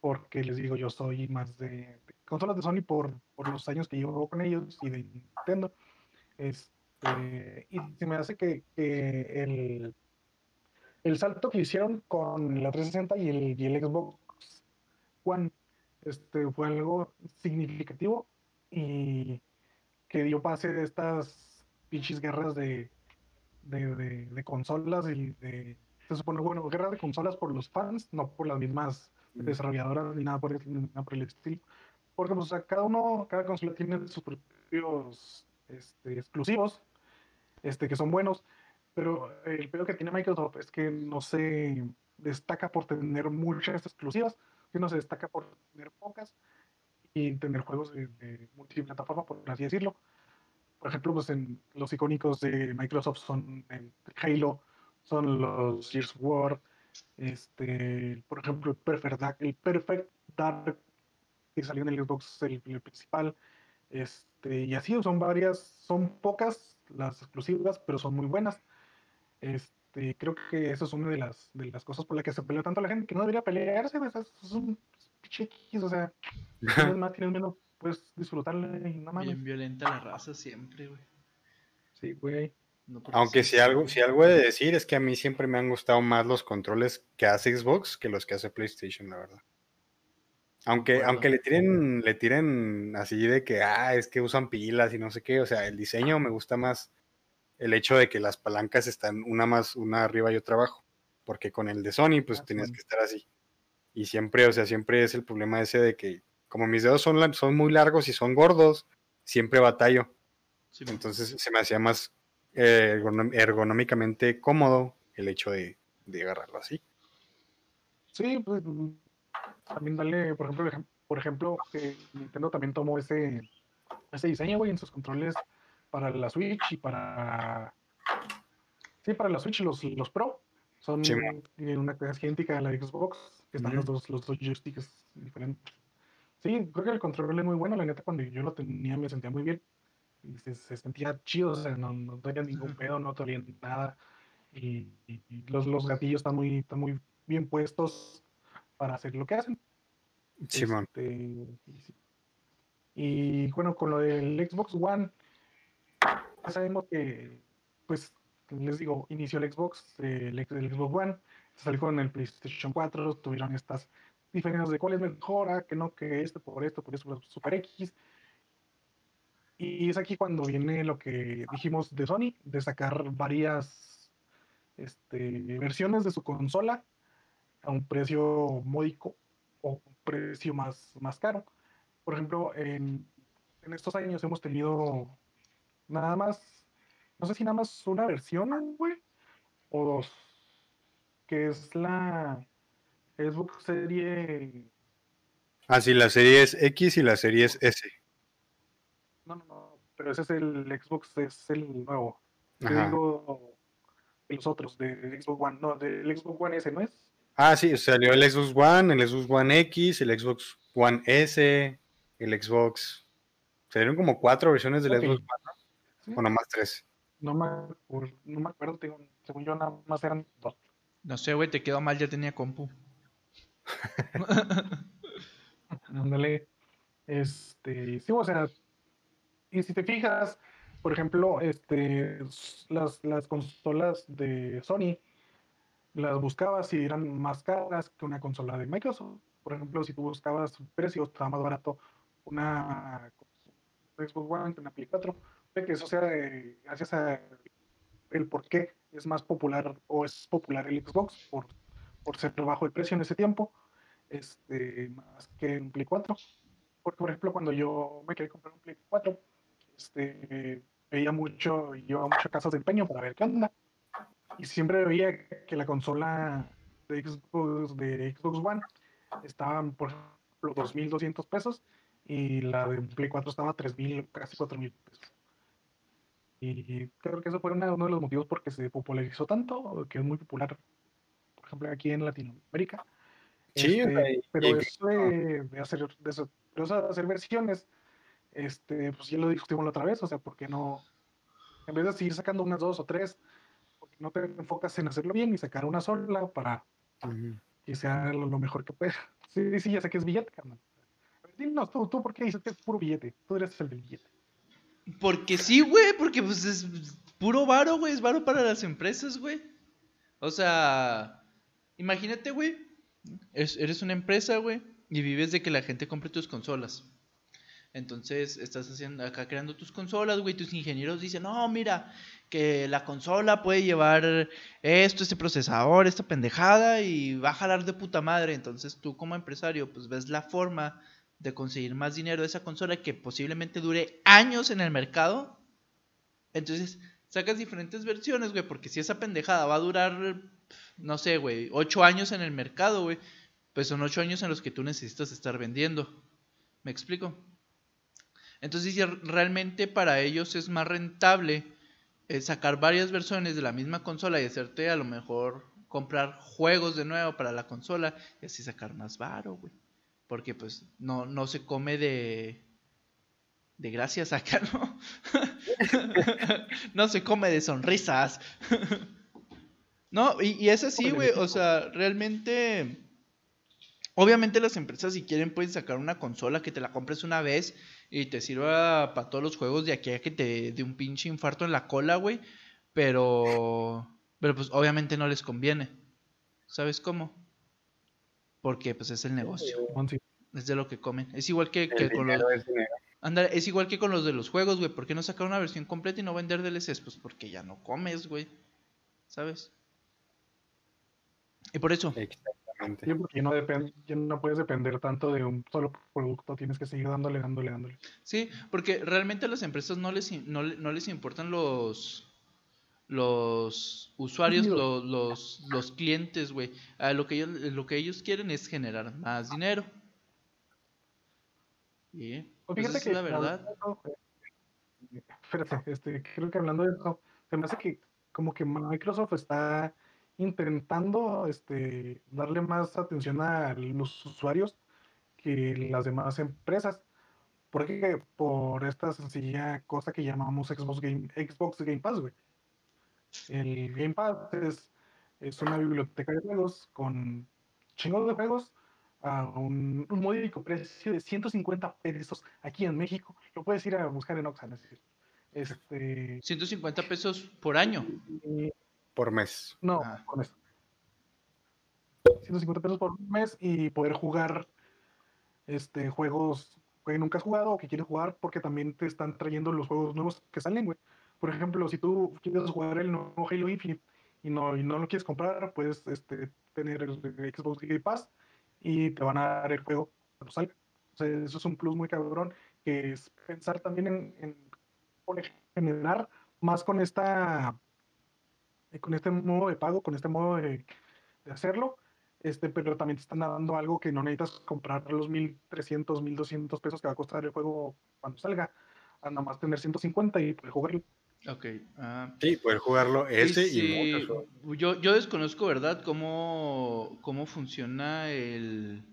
porque les digo, yo soy más de, consolas de Sony por, por los años que llevo con ellos y de Nintendo. Este, y se me hace que, que el, el salto que hicieron con la 360 y el, y el Xbox One este, fue algo significativo y que dio pase de estas pinches guerras de, de, de- de consolas y de, se supone, bueno, guerra de consolas por los fans, no por las mismas desarrolladoras ni nada por el, nada por el estilo. Porque pues, o sea, cada uno, cada consola tiene sus propios este, exclusivos, este, que son buenos, pero el peor que tiene Microsoft es que no se destaca por tener muchas exclusivas, sino se destaca por tener pocas y tener juegos de, de multiplataforma, por así decirlo. Por ejemplo, pues en los icónicos de Microsoft son Halo, son los Gears of War, este, por ejemplo, el Perfect Dark, el Perfect Dark que salió en el Xbox, el, el principal, este, y así son varias, son pocas las exclusivas, pero son muy buenas. Este, creo que eso es una de las, de las cosas por las que se pelea tanto la gente, que no debería pelearse, pues, es, es un X, o sea, tienes [LAUGHS] más, tienes menos, puedes disfrutarle y no mames. Bien violenta la raza siempre, güey. Sí, güey. No Aunque sí, si algo, si algo he de decir es que a mí siempre me han gustado más los controles que hace Xbox que los que hace PlayStation, la verdad. Aunque, aunque le tiren, le tiren así de que ah, es que usan pilas y no sé qué, o sea, el diseño me gusta más el hecho de que las palancas están una más, una arriba y otra abajo. Porque con el de Sony, pues Ah, tenías Sony. que estar así. Y siempre, o sea, siempre es el problema ese de que, como mis dedos son, son muy largos y son gordos, siempre batallo. sí. Entonces se me hacía más ergonómicamente cómodo el hecho de, de agarrarlo así. Sí, pues mm, también dale, por ejemplo, ejem- por ejemplo, que Nintendo también tomó ese, ese diseño, güey, en sus controles para la Switch y para... Sí, para la Switch los, los Pro. Son Sí, en una cosa idéntica a la Xbox, que están los dos, los dos joysticks diferentes. Sí, creo que el control es muy bueno, la neta, cuando yo lo tenía me sentía muy bien. Y se, se sentía chido, o sea, no, no tenía ningún pedo, no tenía nada. Y, y- y los, los gatillos están muy, están muy bien puestos para hacer lo que hacen. Simón. Este, y, bueno, con lo del Xbox One, ya sabemos que, pues, les digo, inició el Xbox, eh, el, Xbox One, salió con el PlayStation 4, tuvieron estas diferencias de cuál es mejor, ah, que no, que este por esto, por eso, por Super X. Y es aquí cuando viene lo que dijimos de Sony, de sacar varias este, versiones de su consola a un precio módico o un precio más, más caro. Por ejemplo, en, en estos años hemos tenido nada más, no sé si nada más una versión, güey, o dos, que es la Xbox serie... Ah, sí, la serie es X y la serie es S. No, no, no, pero ese es el Xbox, es el nuevo. Yo digo de los otros, de Xbox One, no, del Xbox One S, ¿no es? Ah, sí, salió el Xbox One, el Xbox One X, el Xbox One S, el Xbox. Salieron como cuatro versiones del. Xbox One, Sí. bueno, más tres. No me, no me acuerdo, tengo- según yo nada más eran dos. No sé, güey, te quedó mal, ya tenía compu. [LAUGHS] [LAUGHS] Ándale. Este, sí, o sea, y si te fijas, por ejemplo, este, las, las consolas de Sony, las buscabas y eran más caras que una consola de Microsoft. Por ejemplo, si tú buscabas precios, estaba más barato una Xbox One que una Play 4. Puede que eso sea de- gracias a el por qué es más popular o es popular el Xbox por, por ser bajo el precio en ese tiempo, este, más que un Play 4. Porque, por ejemplo, cuando yo me quería comprar un Play 4, este, veía mucho, iba a muchas casas de empeño para ver qué onda. Y siempre veía que la consola de Xbox, de Xbox One estaba, por ejemplo, 2.200 pesos y la de Play 4 estaba 3.000, casi 4.000 pesos. Y creo que eso fue una- uno de los motivos por que se popularizó tanto, que es muy popular, por ejemplo, aquí en Latinoamérica. Sí, Este, pero eso de, de hacer, de de hacer versiones, este, pues ya lo discutimos la otra vez, o sea, ¿por qué no? En vez de seguir sacando unas dos o tres, porque no te enfocas en hacerlo bien y sacar una sola para que sea lo, lo mejor que pueda. [LAUGHS] Sí, sí, ya sé que es billete, carnal. A ver, Dinos, tú, tú, ¿por qué dices que es puro billete? Tú eres el del billete. Porque sí, güey, porque pues es puro varo, güey, es varo para las empresas, güey. O sea, imagínate, güey, es- eres una empresa, güey, y vives de que la gente compre tus consolas. Entonces, estás haciendo acá creando tus consolas, güey, tus ingenieros dicen, no, mira, que la consola puede llevar esto, este procesador, esta pendejada, y va a jalar de puta madre. Entonces, tú como empresario, pues ves la forma de conseguir más dinero de esa consola que posiblemente dure años en el mercado. Entonces, sacas diferentes versiones, güey, porque si esa pendejada va a durar, no sé, güey, ocho años en el mercado, güey, pues son ocho años en los que tú necesitas estar vendiendo. ¿Me explico? Entonces, si realmente para ellos es más rentable eh, sacar varias versiones de la misma consola y hacerte a lo mejor comprar juegos de nuevo para la consola y así sacar más varo, güey. Porque pues no, no se come de. De gracias acá, ¿no? [LAUGHS] no se come de sonrisas. [LAUGHS] no, y es así, güey. O sea, realmente. Obviamente las empresas si quieren pueden sacar una consola que te la compres una vez y te sirva para todos los juegos de aquí a que te dé un pinche infarto en la cola, güey. Pero. Pero pues obviamente no les conviene. ¿Sabes cómo? Porque pues es el negocio. Es de lo que comen. Es igual que, que con los. dinero es igual que con los de los juegos, güey. ¿Por qué no sacar una versión completa y no vender DLCs? Pues porque ya no comes, güey. ¿Sabes? Y por eso. Exactamente. Sí, porque ya no, depend- ya no puedes depender tanto de un solo producto, tienes que seguir dándole, dándole, dándole. Sí, porque realmente a las empresas no les, no, le- no les importan los los usuarios, los, los, los clientes, güey. Lo, que ellos, lo que ellos quieren es generar más dinero. Y Pues pues fíjate esa que es la verdad. hablando eh, Espérate, este, creo que hablando de eso, se me hace que como que Microsoft está intentando este, darle más atención a los usuarios que las demás empresas. Porque por esta sencilla cosa que llamamos Xbox Game, Xbox Game Pass, güey. El Game Pass es, es una biblioteca de juegos con chingos de juegos a un, un módico precio de 150 pesos aquí en México. Lo puedes ir a buscar en Oxxo, es decir. Este, 150 pesos por año. y- Por mes. no, Ah. con eso. 150 pesos por mes y poder jugar este, juegos que nunca has jugado o que quieres jugar porque también te están trayendo los juegos nuevos que salen, güey. Por ejemplo, si tú quieres jugar el nuevo Halo Infinite y no, y no lo quieres comprar, puedes este, tener el Xbox Game Pass y te van a dar el juego cuando salga. O sea, eso es un plus muy cabrón, que es pensar también en, en por generar más con esta con este modo de pago, con este modo de, de hacerlo, este, pero también te están dando algo que no necesitas comprar los 1300, 1200 pesos que va a costar el juego cuando salga, a nada más tener 150 y poder jugarlo. Ok. ah, Sí, poder jugarlo ese y, sí, muchos juegos. yo, yo desconozco, ¿verdad?, cómo, cómo funciona el,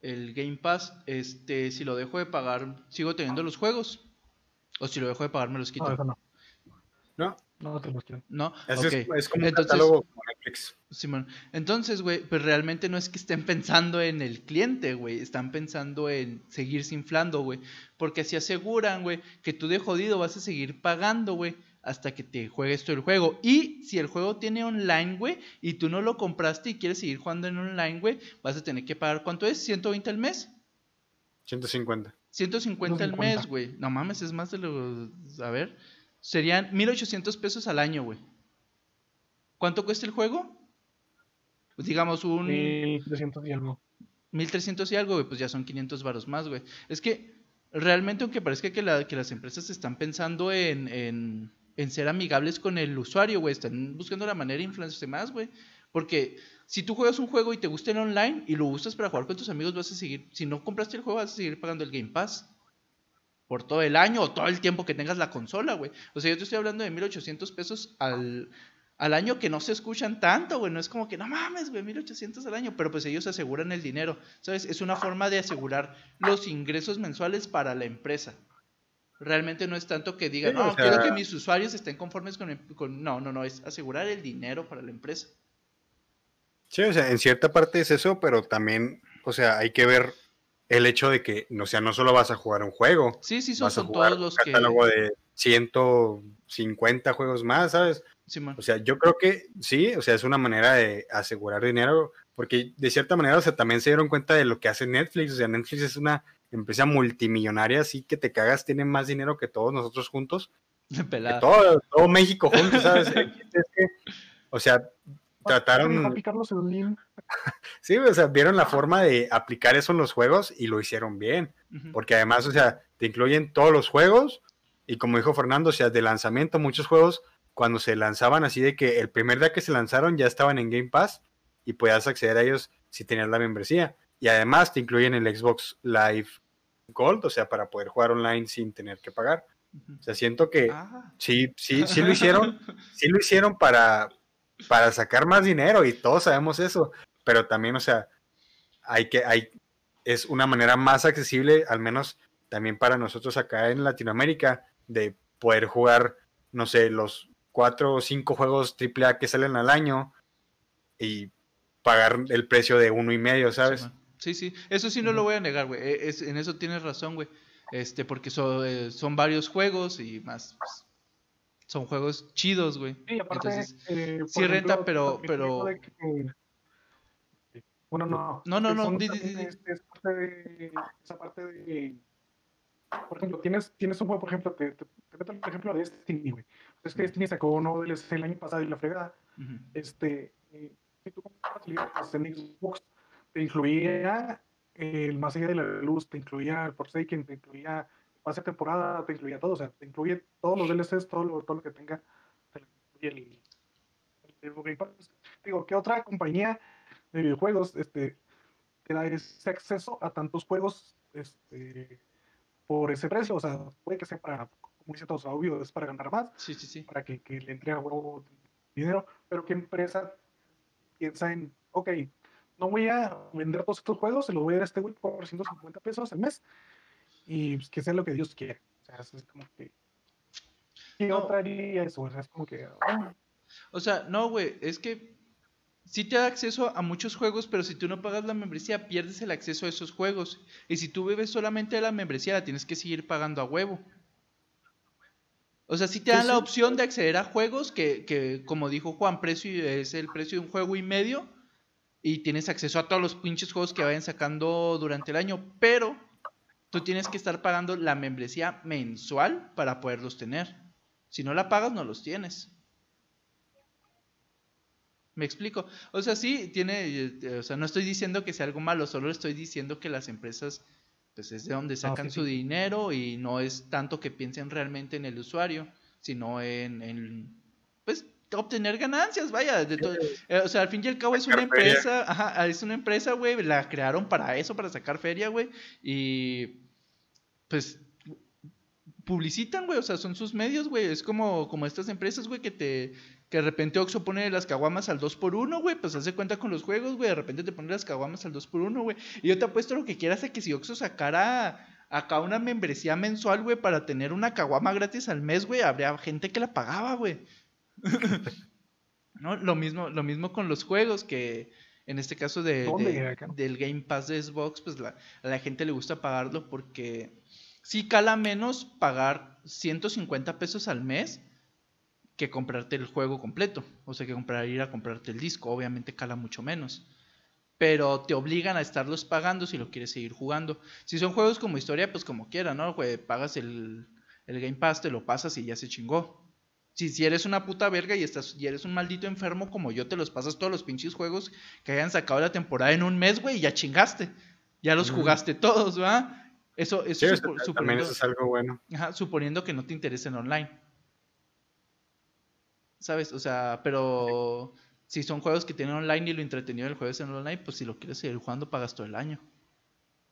el Game Pass. Este, si lo dejo de pagar, ¿sigo teniendo los juegos? O si lo dejo de pagar, me los quito. No, eso no. ¿No? No te quiero. No, es, es como un Entonces- catálogo como Netflix. Simón. Entonces, güey, pues realmente no es que estén pensando en el cliente, güey. Están pensando en seguirse inflando, güey. Porque así aseguran, güey, que tú de jodido vas a seguir pagando, güey, hasta que te juegues todo el juego. Y si el juego tiene online, güey, y tú no lo compraste y quieres seguir jugando en online, güey, vas a tener que pagar, ¿cuánto es? ¿120 al mes? 150. 150 al 150. mes, güey. No mames, es más de lo... A ver. Serían 1800 pesos al año, güey. ¿Cuánto cuesta el juego? Pues digamos un... 1300 y algo. 1300 y algo, güey, pues ya son 500 varos más, güey. Es que realmente, aunque parezca que, la- que las empresas están pensando en, en, en ser amigables con el usuario, güey, están buscando la manera de influenciarse más, güey. Porque si tú juegas un juego y te gusta el online y lo usas para jugar con tus amigos, vas a seguir, si no compraste el juego, vas a seguir pagando el Game Pass. Por todo el año o todo el tiempo que tengas la consola, güey. O sea, yo te estoy hablando de 1800 pesos al, al año que no se escuchan tanto, güey. No es como que, no mames, güey, 1800 al año. Pero pues ellos aseguran el dinero, ¿sabes? Es una forma de asegurar los ingresos mensuales para la empresa. Realmente no es tanto que digan, Sí, no, o sea- quiero que mis usuarios estén conformes con, el- con... No, no, no, es asegurar el dinero para la empresa. Sí, o sea, en cierta parte es eso, pero también, o sea, hay que ver el hecho de que, o sea, no solo vas a jugar un juego, Sí, sí, son, vas a son jugar todos un los que... catálogo de 150 juegos más, ¿sabes? Simón. O sea, yo creo que sí, o sea, es una manera de asegurar dinero, porque de cierta manera, o sea, también se dieron cuenta de lo que hace Netflix, o sea, Netflix es una empresa multimillonaria, así que te cagas, tiene más dinero que todos nosotros juntos, que todo, todo México juntos, ¿sabes? Es que, o sea, trataron, Slim. [LAUGHS] sí, o sea, vieron la forma de aplicar eso en los juegos y lo hicieron bien. Porque además, o sea, te incluyen todos los juegos y como dijo Fernando, o sea, de lanzamiento, muchos juegos cuando se lanzaban así de que el primer día que se lanzaron ya estaban en Game Pass y podías acceder a ellos si tenías la membresía. Y además te incluyen el Xbox Live Gold, o sea, para poder jugar online sin tener que pagar. O sea, siento que Ah. sí, sí, sí lo [LAUGHS] hicieron, sí lo hicieron para, para sacar más dinero y todos sabemos eso, pero también, o sea, hay que, hay, es una manera más accesible, al menos también para nosotros acá en Latinoamérica, de poder jugar, no sé, los cuatro o cinco juegos AAA que salen al año y pagar el precio de uno y medio, ¿sabes? Sí, sí, eso sí no lo voy a negar, güey. E- es- en eso tienes razón, güey. Este, porque so- eh, son varios juegos y más. pues, son juegos chidos, güey. Sí, aparte, Entonces, eh, sí renta, ejemplo, pero- también pero- que- bueno, no. No, no, no, di, di, di, este, es parte de, esa parte de, por ejemplo, tienes, tienes un juego, por ejemplo, te, te, te meto el ejemplo de Destiny, güey. Es que Destiny sacó uno DLC el año pasado y la fregada. Este, eh, si tú compras Pass en Xbox, te incluía el Más allá de la luz, te incluía el Forsaken, te incluía pase temporada, te incluía todo, o sea, te incluye todos los DLCs, todo lo, todo lo que tenga, te incluye el, el Pass. Digo, ¿qué otra compañía de videojuegos este, te da ese acceso a tantos juegos este, por ese precio? O sea, puede que sea para, como dice todos, obvio, es para ganar más, Sí, sí, sí. para que, que le entregue a huevo dinero, pero ¿qué empresa piensa en, ok, no voy a vender todos estos juegos, se los voy a dar a este güey por 150 pesos al mes y pues, que sea lo que Dios quiera? O sea, es como que... ¿Qué No. otra haría eso? O sea, es como que... ah, O sea, no, güey, es que sí te da acceso a muchos juegos, pero si tú no pagas la membresía, pierdes el acceso a esos juegos. Y si tú bebes solamente de la membresía, la tienes que seguir pagando a huevo. O sea, sí te Sí, dan la sí. opción de acceder a juegos que, que, como dijo Juan, precio es el precio de un juego y medio. Y tienes acceso a todos los pinches juegos que vayan sacando durante el año. Pero tú tienes que estar pagando la membresía mensual para poderlos tener. Si no la pagas, no los tienes. Me explico. O sea, sí, tiene, eh, o sea, no estoy diciendo que sea algo malo, solo estoy diciendo que las empresas, pues es de donde sacan sí, su dinero y no es tanto que piensen realmente en el usuario, sino en, en, obtener ganancias, vaya. De to- eh, o sea, al fin y al cabo es una empresa, ajá, es una empresa, güey, la crearon para eso, para sacar feria, güey. Y pues publicitan, güey, o sea, son sus medios, güey. Es como, como estas empresas, güey, que te que de repente Oxxo pone las caguamas al 2x1, güey, pues hace cuenta con los juegos, güey, de repente te pone las caguamas al 2x1, güey. Y yo te apuesto lo que quieras a que si Oxxo sacara acá una membresía mensual, güey, para tener una caguama gratis al mes, güey, habría gente que la pagaba, güey. [LAUGHS] ¿No? Lo mismo, lo mismo con los juegos, que en este caso de, del Game Pass de Xbox, pues la, a la gente le gusta pagarlo porque sí cala menos pagar 150 pesos al mes que comprarte el juego completo. O sea, que comprar, ir a comprarte el disco. Obviamente cala mucho menos. Pero te obligan a estarlos pagando si lo quieres seguir jugando. Si son juegos como historia, pues como quiera, ¿no? Pagas el, el Game Pass, te lo pasas y ya se chingó. Si, si eres una puta verga y, estás, y eres un maldito enfermo como yo, te los pasas todos los pinches juegos que hayan sacado la temporada en un mes, güey, y ya chingaste. Ya los jugaste todos, ¿va? Eso, eso Sí, también eso es algo bueno. ajá, suponiendo que no te interesen online. ¿Sabes? O sea, pero si son juegos que tienen online y lo entretenido del juego es en online, pues si lo quieres seguir jugando, pagas todo el año.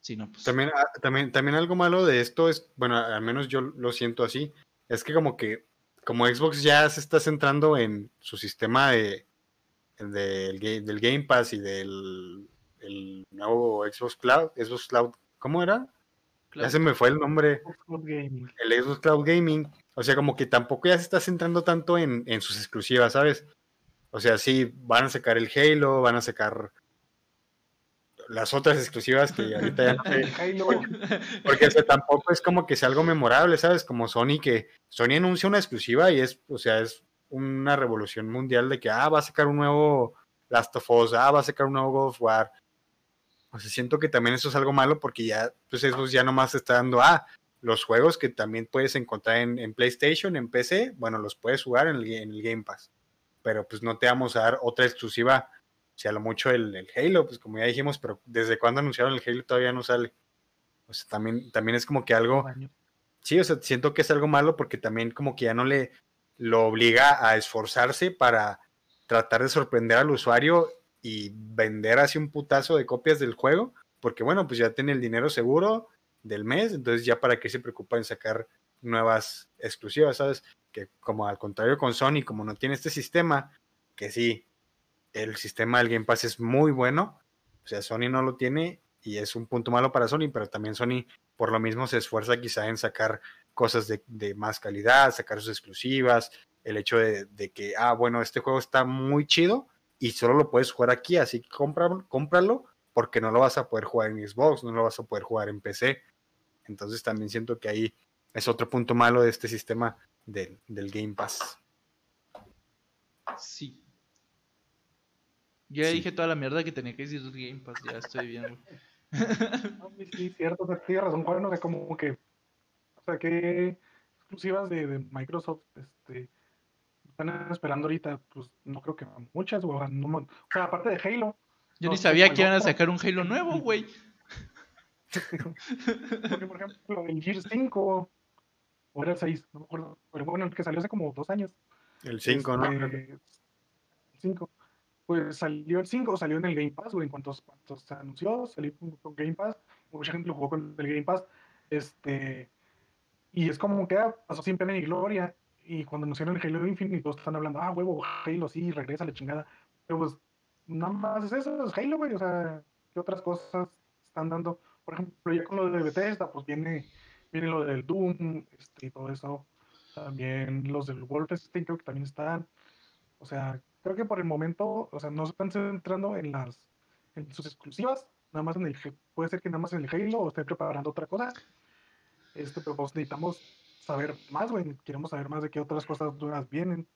Si no, pues. También, ah, también, también algo malo de esto es, bueno, al menos yo lo siento así, es que como que, como Xbox ya se está centrando en su sistema de, del, ga- del Game Pass y del el nuevo Xbox Cloud, Xbox Cloud, ¿cómo era? Ya se me fue el nombre, Xbox Gaming. el Xbox Cloud Gaming, o sea, como que tampoco ya se está centrando tanto en, en sus exclusivas, ¿sabes? O sea, sí, van a sacar el Halo, van a sacar las otras exclusivas que ahorita ya no sé. [LAUGHS] Halo. Porque o sea, tampoco es como que sea algo memorable, ¿sabes? Como Sony, que Sony anuncia una exclusiva y es, o sea, es una revolución mundial de que, ah, va a sacar un nuevo Last of Us, ah, va a sacar un nuevo God of War. O sea, siento que también eso es algo malo porque ya, pues eso ya nomás está dando, ah, los juegos que también puedes encontrar en, en PlayStation, en PC, bueno, los puedes jugar en el, en el Game Pass. Pero pues no te vamos a dar otra exclusiva, si a lo mucho el, el Halo, pues como ya dijimos, pero desde cuando anunciaron el Halo todavía no sale. O sea, también, también es como que algo, sí, o sea, siento que es algo malo porque también como que ya no le lo obliga a esforzarse para tratar de sorprender al usuario y vender así un putazo de copias del juego, porque bueno, pues ya tiene el dinero seguro del mes, entonces ya para qué se preocupa en sacar nuevas exclusivas, ¿sabes? Que como al contrario con Sony, como no tiene este sistema, que sí, el sistema del Game Pass es muy bueno, o sea, Sony no lo tiene y es un punto malo para Sony, pero también Sony por lo mismo se esfuerza quizá en sacar cosas de, más calidad, sacar sus exclusivas, el hecho de, que, ah, bueno, este juego está muy chido y solo lo puedes jugar aquí, así que compra- cómpralo porque no lo vas a poder jugar en Xbox, no lo vas a poder jugar en PC. Entonces también siento que ahí es otro punto malo de este sistema del Game Pass. Sí. Yo ya Sí. dije toda la mierda que tenía que decir del Game Pass, ya estoy bien, güey. [LAUGHS] No, sí, cierto, o sea, tienes razón, Juan, o sea, como que, o sea, que exclusivas de, de Microsoft, este, están esperando ahorita, pues, no creo que muchas, o sea, no mo- o sea, aparte de Halo, Yo No ni sé, sabía que iban a no. sacar un Halo nuevo, güey. porque, por ejemplo, el Gears 5, o era el 6, no me acuerdo, pero bueno, el que salió hace como dos años, El 5, ¿no? este, el 5, pues salió el 5, salió en el Game Pass, güey, en cuanto, cuanto se anunció, salió con, con Game Pass, mucha gente lo jugó con el Game Pass, este, y es como que ah, pasó sin pena ni gloria, y cuando anunciaron el Halo Infinite, todos están hablando, ah, huevo, Halo, sí, regresa la chingada, pero pues, nada más es eso, es Halo, güey, o sea, ¿qué otras cosas están dando? Por ejemplo, ya con lo de Bethesda, pues viene, viene lo del Doom, este, y todo eso, también los del Wolfenstein creo que también están, o sea, creo que por el momento, o sea, no se están centrando en las en sus exclusivas, nada más en el puede ser que nada más en el Halo o estén preparando otra cosa. Este, pero pues necesitamos saber más, güey, queremos saber más de qué otras cosas nuevas vienen.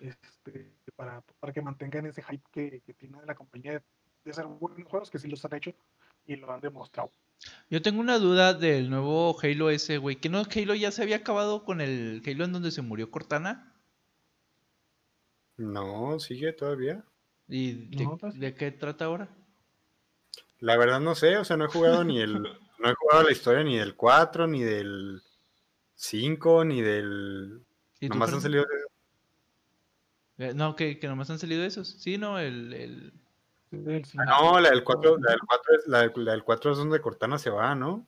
Este, para, para que mantengan ese hype que, que tiene la compañía de, de hacer buenos juegos que sí los han hecho y lo han demostrado. Yo tengo una duda del nuevo Halo ese, güey. ¿Que no Halo ya se había acabado con el Halo en donde se murió Cortana? No, sigue todavía. ¿Y de, No, pues- de qué trata ahora? La verdad no sé, o sea, no he jugado ni el, no he jugado la historia ni del 4, ni del 5, ni del... ¿Y tú, Nomás han salido de- Eh, no, que, que nomás han salido esos. Sí, no, el. el... Ah, no, la del 4, la del 4 es, la, del- la del 4 es donde Cortana se va, ¿no?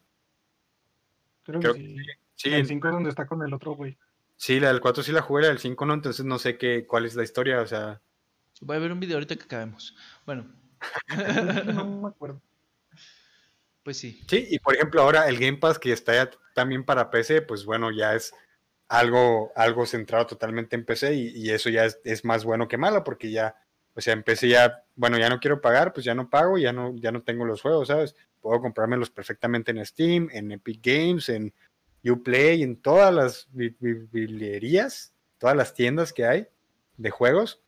Creo creo que sí. Sí, El 5 es donde está con el otro güey. Sí, la del 4 sí la jugué, la del 5 no, entonces no sé qué, cuál es la historia, o sea, Voy a ver un video ahorita que acabemos. Bueno, [LAUGHS] No me acuerdo. pues sí. sí, y por ejemplo ahora el Game Pass que está ya también para PC, pues bueno, ya es algo, algo centrado totalmente en PC y, y eso ya es, es más bueno que malo porque ya, o sea, en PC ya, bueno, ya no quiero pagar, pues ya no pago, ya no, ya no tengo los juegos, ¿sabes? Puedo comprármelos perfectamente en Steam, en Epic Games, en Uplay, en todas las biblioterías, todas las tiendas que hay de juegos.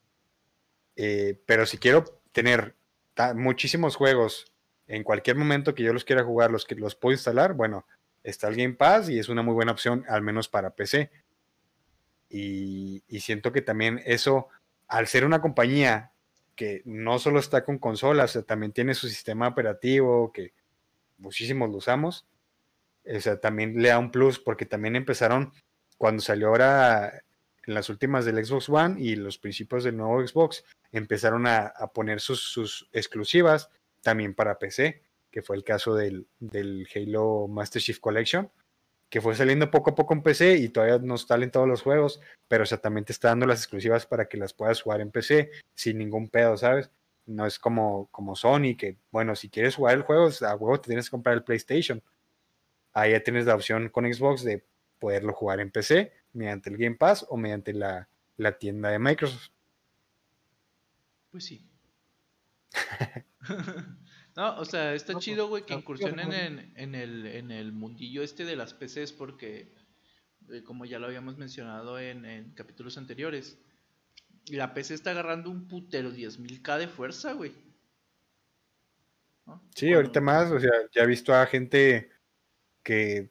Eh, pero si quiero tener muchísimos juegos en cualquier momento que yo los quiera jugar, los que los puedo instalar, bueno, está el Game Pass y es una muy buena opción, al menos para PC. Y, siento que también eso, al ser una compañía que no solo está con consolas, también tiene su sistema operativo, que muchísimos lo usamos, o sea, también le da un plus, porque también empezaron cuando salió ahora en las últimas del Xbox One y los principios del nuevo Xbox, empezaron a, a poner sus, sus exclusivas también para PC, que fue el caso del, del Halo Master Chief Collection, que fue saliendo poco a poco en PC y todavía no salen todos los juegos, pero o sea, también te está dando las exclusivas para que las puedas jugar en PC sin ningún pedo, ¿sabes? No es como, como Sony, que bueno, si quieres jugar el juego, a huevo te tienes que comprar el PlayStation. Ahí ya tienes la opción con Xbox de poderlo jugar en PC mediante el Game Pass o mediante la, la tienda de Microsoft. Pues sí. [LAUGHS] [LAUGHS] no, o sea, está No, pues, chido, güey, que incursionen en, en, el, en el mundillo este de las PCs porque, eh, como ya lo habíamos mencionado en, en capítulos anteriores, la PC está agarrando un putero 10.000k de fuerza, güey. ¿No? Sí, ahorita más, o sea, ya he visto a gente que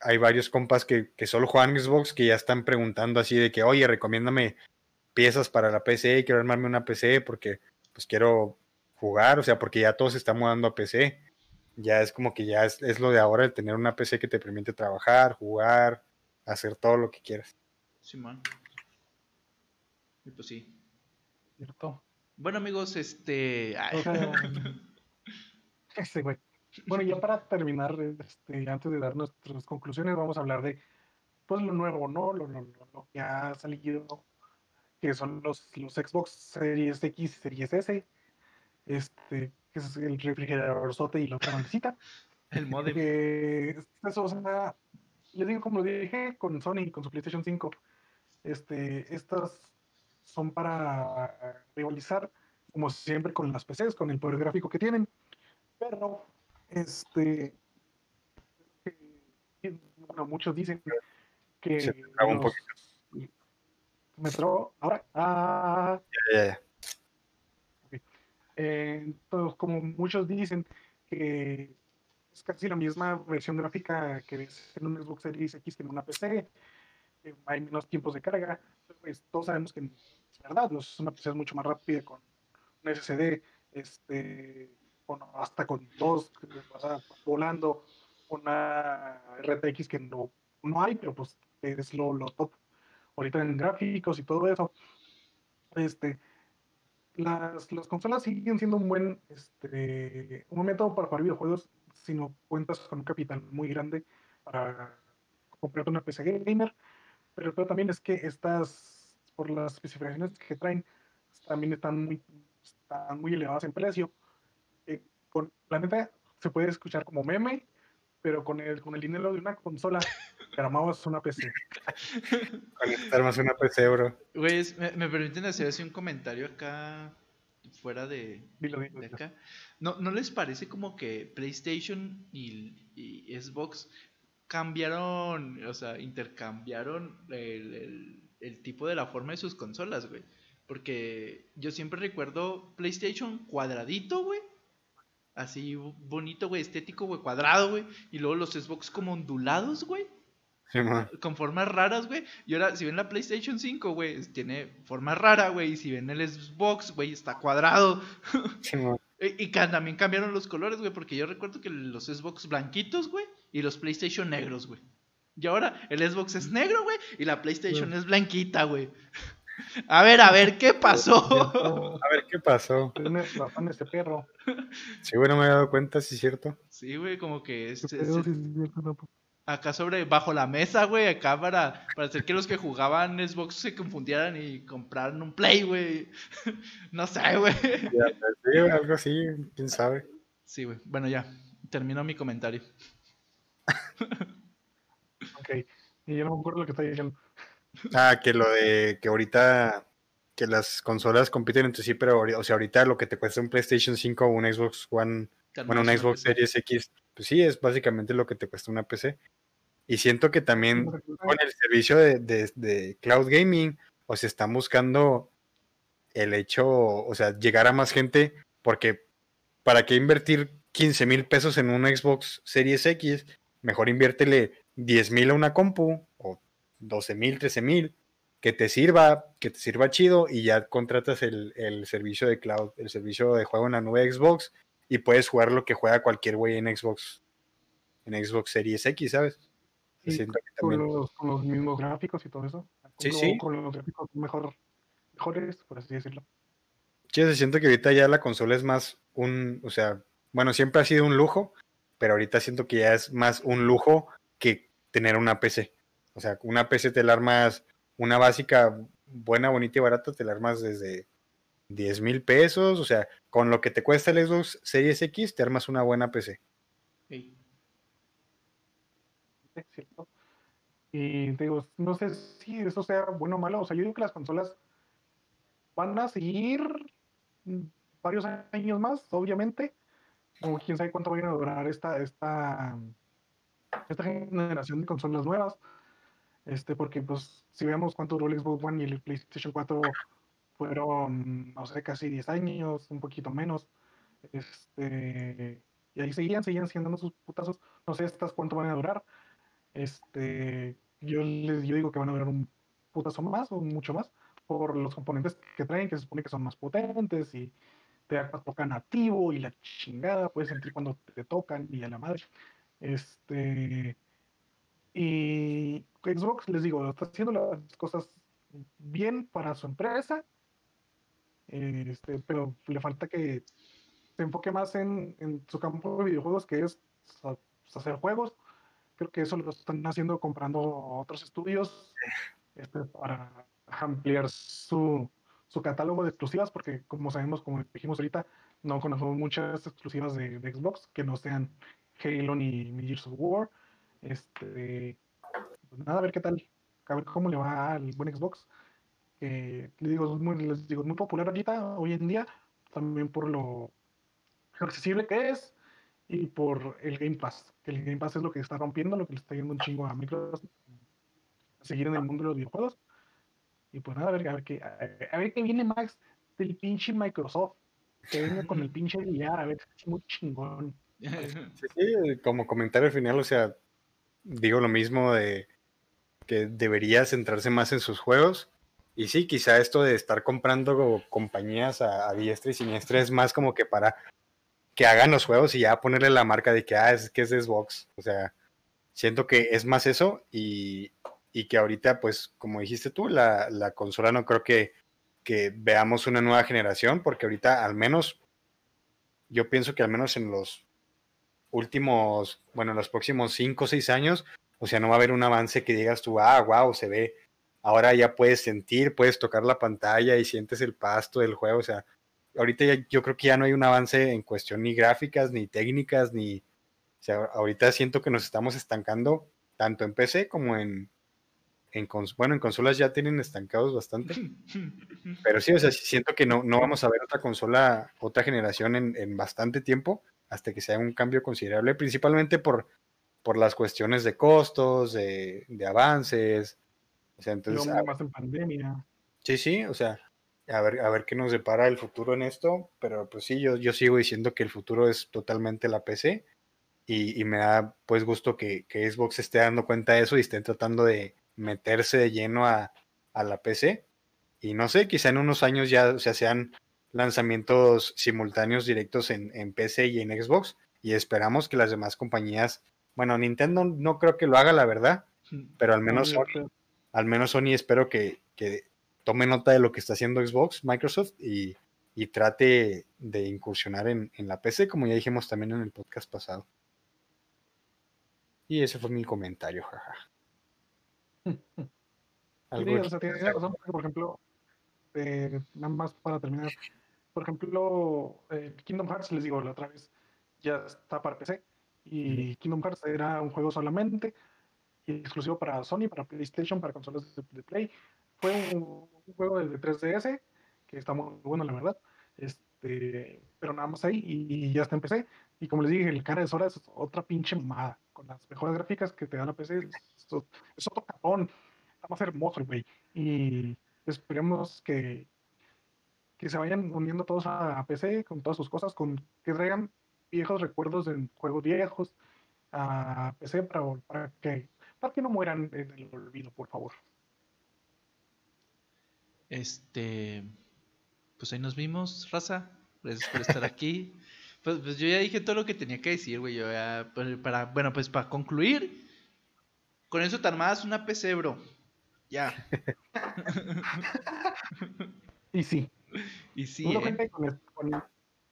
hay varios compas que, que solo juegan Xbox que ya están preguntando así de que, oye, recomiéndame piezas para la PC, quiero armarme una PC porque pues quiero jugar, o sea, porque ya todo se está mudando a PC. Ya es como que ya es, es lo de ahora el tener una PC que te permite trabajar, jugar, hacer todo lo que quieras. Simón. Y pues sí. ¿Cierto? Bueno, amigos, este. ay, [LAUGHS] ese güey. Bueno, ya para terminar, este, antes de dar nuestras conclusiones, vamos a hablar de pues lo nuevo, ¿no? Lo, lo- lo- que ha salido, que son los, los Xbox Series X y Series S, este, que es el refrigerador sote y la otra bandecita. el modem. Que eso, o sea, les digo como lo dije con Sony, con su PlayStation 5, este, estas son para rivalizar, como siempre, con las PCs, con el poder gráfico que tienen, pero, este, bueno, muchos dicen que Se traba un los- me trabó, ahora, ah, Ya, ya, ya. Eh, entonces, como muchos dicen que es casi la misma versión gráfica que ves en un Xbox Series X que en una PC, hay menos tiempos de carga, pues todos sabemos que es verdad, los- una PC es mucho más rápida con un SSD, este, con, hasta con dos, o sea, volando, una RTX que no, no hay, pero pues es lo, lo top ahorita en gráficos y todo eso. Este, las, las consolas siguen siendo un buen este, un momento para jugar videojuegos si no cuentas con un capital muy grande para comprarte una PC gamer. Pero el también es que estas, por las especificaciones que traen, también están muy, están muy elevadas en precio. Con, la neta se puede escuchar como meme, pero con el, con el dinero de una consola, [LAUGHS] te armabas una PC. Conectarnos una PC, bro. Güey, es- me, me permiten hacer así un comentario acá, fuera de, Dilo, dilo, de acá. ¿No, ¿No les parece como que PlayStation y, y Xbox cambiaron, o sea, intercambiaron el, el- el tipo de la forma de sus consolas, güey? Porque yo siempre recuerdo PlayStation cuadradito, güey. Así bonito, güey, estético, güey, cuadrado, güey. Y luego los Xbox como ondulados, güey Sí, con formas raras, güey. Y ahora, si ven la PlayStation 5, güey, tiene forma rara, güey. Y si ven el Xbox, güey, está cuadrado. [LAUGHS] Sí. Y, y también cambiaron los colores, güey, porque yo recuerdo que los Xbox blanquitos, güey, y los PlayStation negros, güey. Y ahora el Xbox es negro, güey, y la PlayStation es blanquita, güey. A ver, a ver, ¿qué pasó? [LAUGHS] A ver qué pasó. Tienes razón este perro. Sí, bueno, me he dado cuenta, sí es cierto. Sí, güey, como que ¿Qué este, sí, sí, no, acá sobre, bajo la mesa, güey, acá para, para hacer que los que jugaban Xbox se confundieran y compraran un Play, güey. [LAUGHS] No sé, güey. Ya, pues, sí, algo así, quién sabe. Sí, güey. Bueno, ya. Termino mi comentario. Ok. Y yo no me acuerdo lo que está diciendo. Ah, que lo de que ahorita que las consolas compiten entre sí, pero o sea, ahorita lo que te cuesta un PlayStation 5 o un Xbox One, bueno, un Xbox. Series X, pues sí, es básicamente lo que te cuesta una PC. Y siento que también con el servicio de, de- de cloud gaming, o se están buscando el hecho, o sea, llegar a más gente, porque ¿para qué invertir 15 mil pesos en un Xbox Series X? Mejor inviértele 10 mil a una compu, 12 mil, 13 mil, que te sirva, que te sirva chido, y ya contratas el, el servicio de cloud, el servicio de juego en la nube de Xbox, y puedes jugar lo que juega cualquier güey en Xbox, en Xbox Series X, ¿sabes? Sí, con también- los, con los mismos gráficos y todo eso. Sí, Con- sí. Con los gráficos mejor, mejores, por así decirlo. Sí, o sea, siento que ahorita ya la consola es más un, o sea, bueno, siempre ha sido un lujo, pero ahorita siento que ya es más un lujo que tener una PC. O sea, una PC te la armas, una básica buena, bonita y barata, te la armas desde 10 mil pesos, o sea, con lo que te cuesta el Xbox Series X, te armas una buena PC. Sí. cierto. Y digo, no sé si eso sea bueno o malo. O sea, yo digo que las consolas van a seguir varios años más, obviamente. O quién sabe cuánto vayan a durar esta, esta, esta generación de consolas nuevas. Este, porque pues si vemos cuánto duró el Xbox One y el PlayStation 4 fueron, no sé, casi 10 años, un poquito menos. Este, y ahí seguían, seguían siendo sus putazos. No sé estas cuánto van a durar. Este, yo les yo digo que van a durar un putazo más o mucho más por los componentes que traen, que se supone que son más potentes y te tocan nativo y la chingada, puedes sentir cuando te tocan y a la madre. Este, y Xbox, les digo, está haciendo las cosas bien para su empresa, este, pero le falta que se enfoque más en, en su campo de videojuegos, que es hacer juegos. Creo que eso lo están haciendo comprando otros estudios este, para ampliar su, su catálogo de exclusivas, porque como sabemos, como dijimos ahorita, no conocemos muchas exclusivas de, de Xbox que no sean Halo ni, ni Gears of War. Este, pues nada, a ver qué tal, a ver cómo le va al buen Xbox. Que les digo, es muy, les digo, es muy popular ahorita, hoy en día, también por lo accesible que es y por el Game Pass. Que el Game Pass es lo que está rompiendo, lo que le está yendo un chingo a Microsoft a seguir en el mundo de los videojuegos. Y pues nada, a ver, a ver qué, a, a ver qué viene Max del pinche Microsoft. Que venga con el [LAUGHS] pinche VR, a ver, es muy chingón. Sí, [LAUGHS] sí, como comentario final, o sea, digo lo mismo de que debería centrarse más en sus juegos. Y sí, quizá esto de estar comprando compañías a, diestra y siniestra es más como que para que hagan los juegos y ya ponerle la marca de que, ah, es que es Xbox. O sea, siento que es más eso y, y que ahorita, pues, como dijiste tú, la, la consola no creo que, que veamos una nueva generación, porque ahorita al menos, yo pienso que al menos en los últimos, bueno, en los próximos 5 o 6 años, o sea, no va a haber un avance que digas tú, ah, wow, se ve, ahora ya puedes sentir, puedes tocar la pantalla y sientes el pasto del juego, o sea, ahorita ya, yo creo que ya no hay un avance en cuestión ni gráficas, ni técnicas, ni, o sea, ahorita siento que nos estamos estancando tanto en PC como en, en cons- bueno, en consolas ya tienen estancados bastante, [LAUGHS] pero sí, o sea, siento que no, no vamos a ver otra consola, otra generación en, en bastante tiempo hasta que sea un cambio considerable, principalmente por, por las cuestiones de costos, de, de avances. O sea, entonces, Luego a- más en pandemia. sí, sí, o sea, a ver, a ver qué nos depara el futuro en esto, pero pues sí, yo, yo sigo diciendo que el futuro es totalmente la PC y, y me da pues gusto que, que Xbox esté dando cuenta de eso y estén tratando de meterse de lleno a, a la PC. Y no sé, quizá en unos años ya o sea, sean lanzamientos simultáneos directos en, en PC y en Xbox. Y esperamos que las demás compañías, bueno, Nintendo no creo que lo haga, la verdad, pero al menos No, Sony, al menos Sony espero que, que tome nota de lo que está haciendo Xbox, Microsoft y, y trate de incursionar en, en la PC, como ya dijimos también en el podcast pasado. Y ese fue mi comentario, jaja. [LAUGHS] Sí, o sea, tienes razón, porque, por ejemplo, eh, nada más para terminar, por ejemplo, eh, Kingdom Hearts, les digo la otra vez, ya está para PC, y Kingdom Hearts era un juego solamente, exclusivo para Sony, para PlayStation, para consolas de, de Play. Fue un, un juego de 3DS, que está muy bueno, la verdad, este, pero nada más ahí, y, y ya está en PC. Y como les dije, el cara de Sora es otra pinche mamada, con las mejores gráficas que te da la PC, es, es otro capón está más hermoso, güey. Y esperemos que, que se vayan uniendo todos a, PC con todas sus cosas, con que traigan viejos recuerdos de juegos viejos a PC para, para, que, para que no mueran en el olvido, por favor. Este, pues ahí nos vimos, raza. Gracias por estar aquí. [LAUGHS] Pues, pues, yo ya dije todo lo que tenía que decir, güey. Yo ya, para, bueno, pues para concluir, con eso te armabas una PC, bro. Ya. y sí. Y sí. ¿eh? Con, con,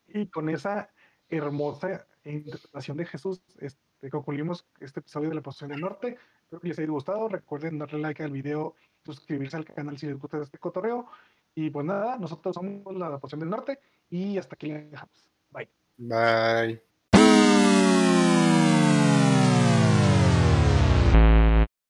y con esa hermosa interpretación de Jesús, este, concluimos este episodio de la posición del norte. Espero que les haya gustado. Recuerden darle like al video, suscribirse al canal si les gusta este cotorreo. Y pues nada, nosotros somos la posición del norte y hasta aquí le dejamos. Bye. Bye.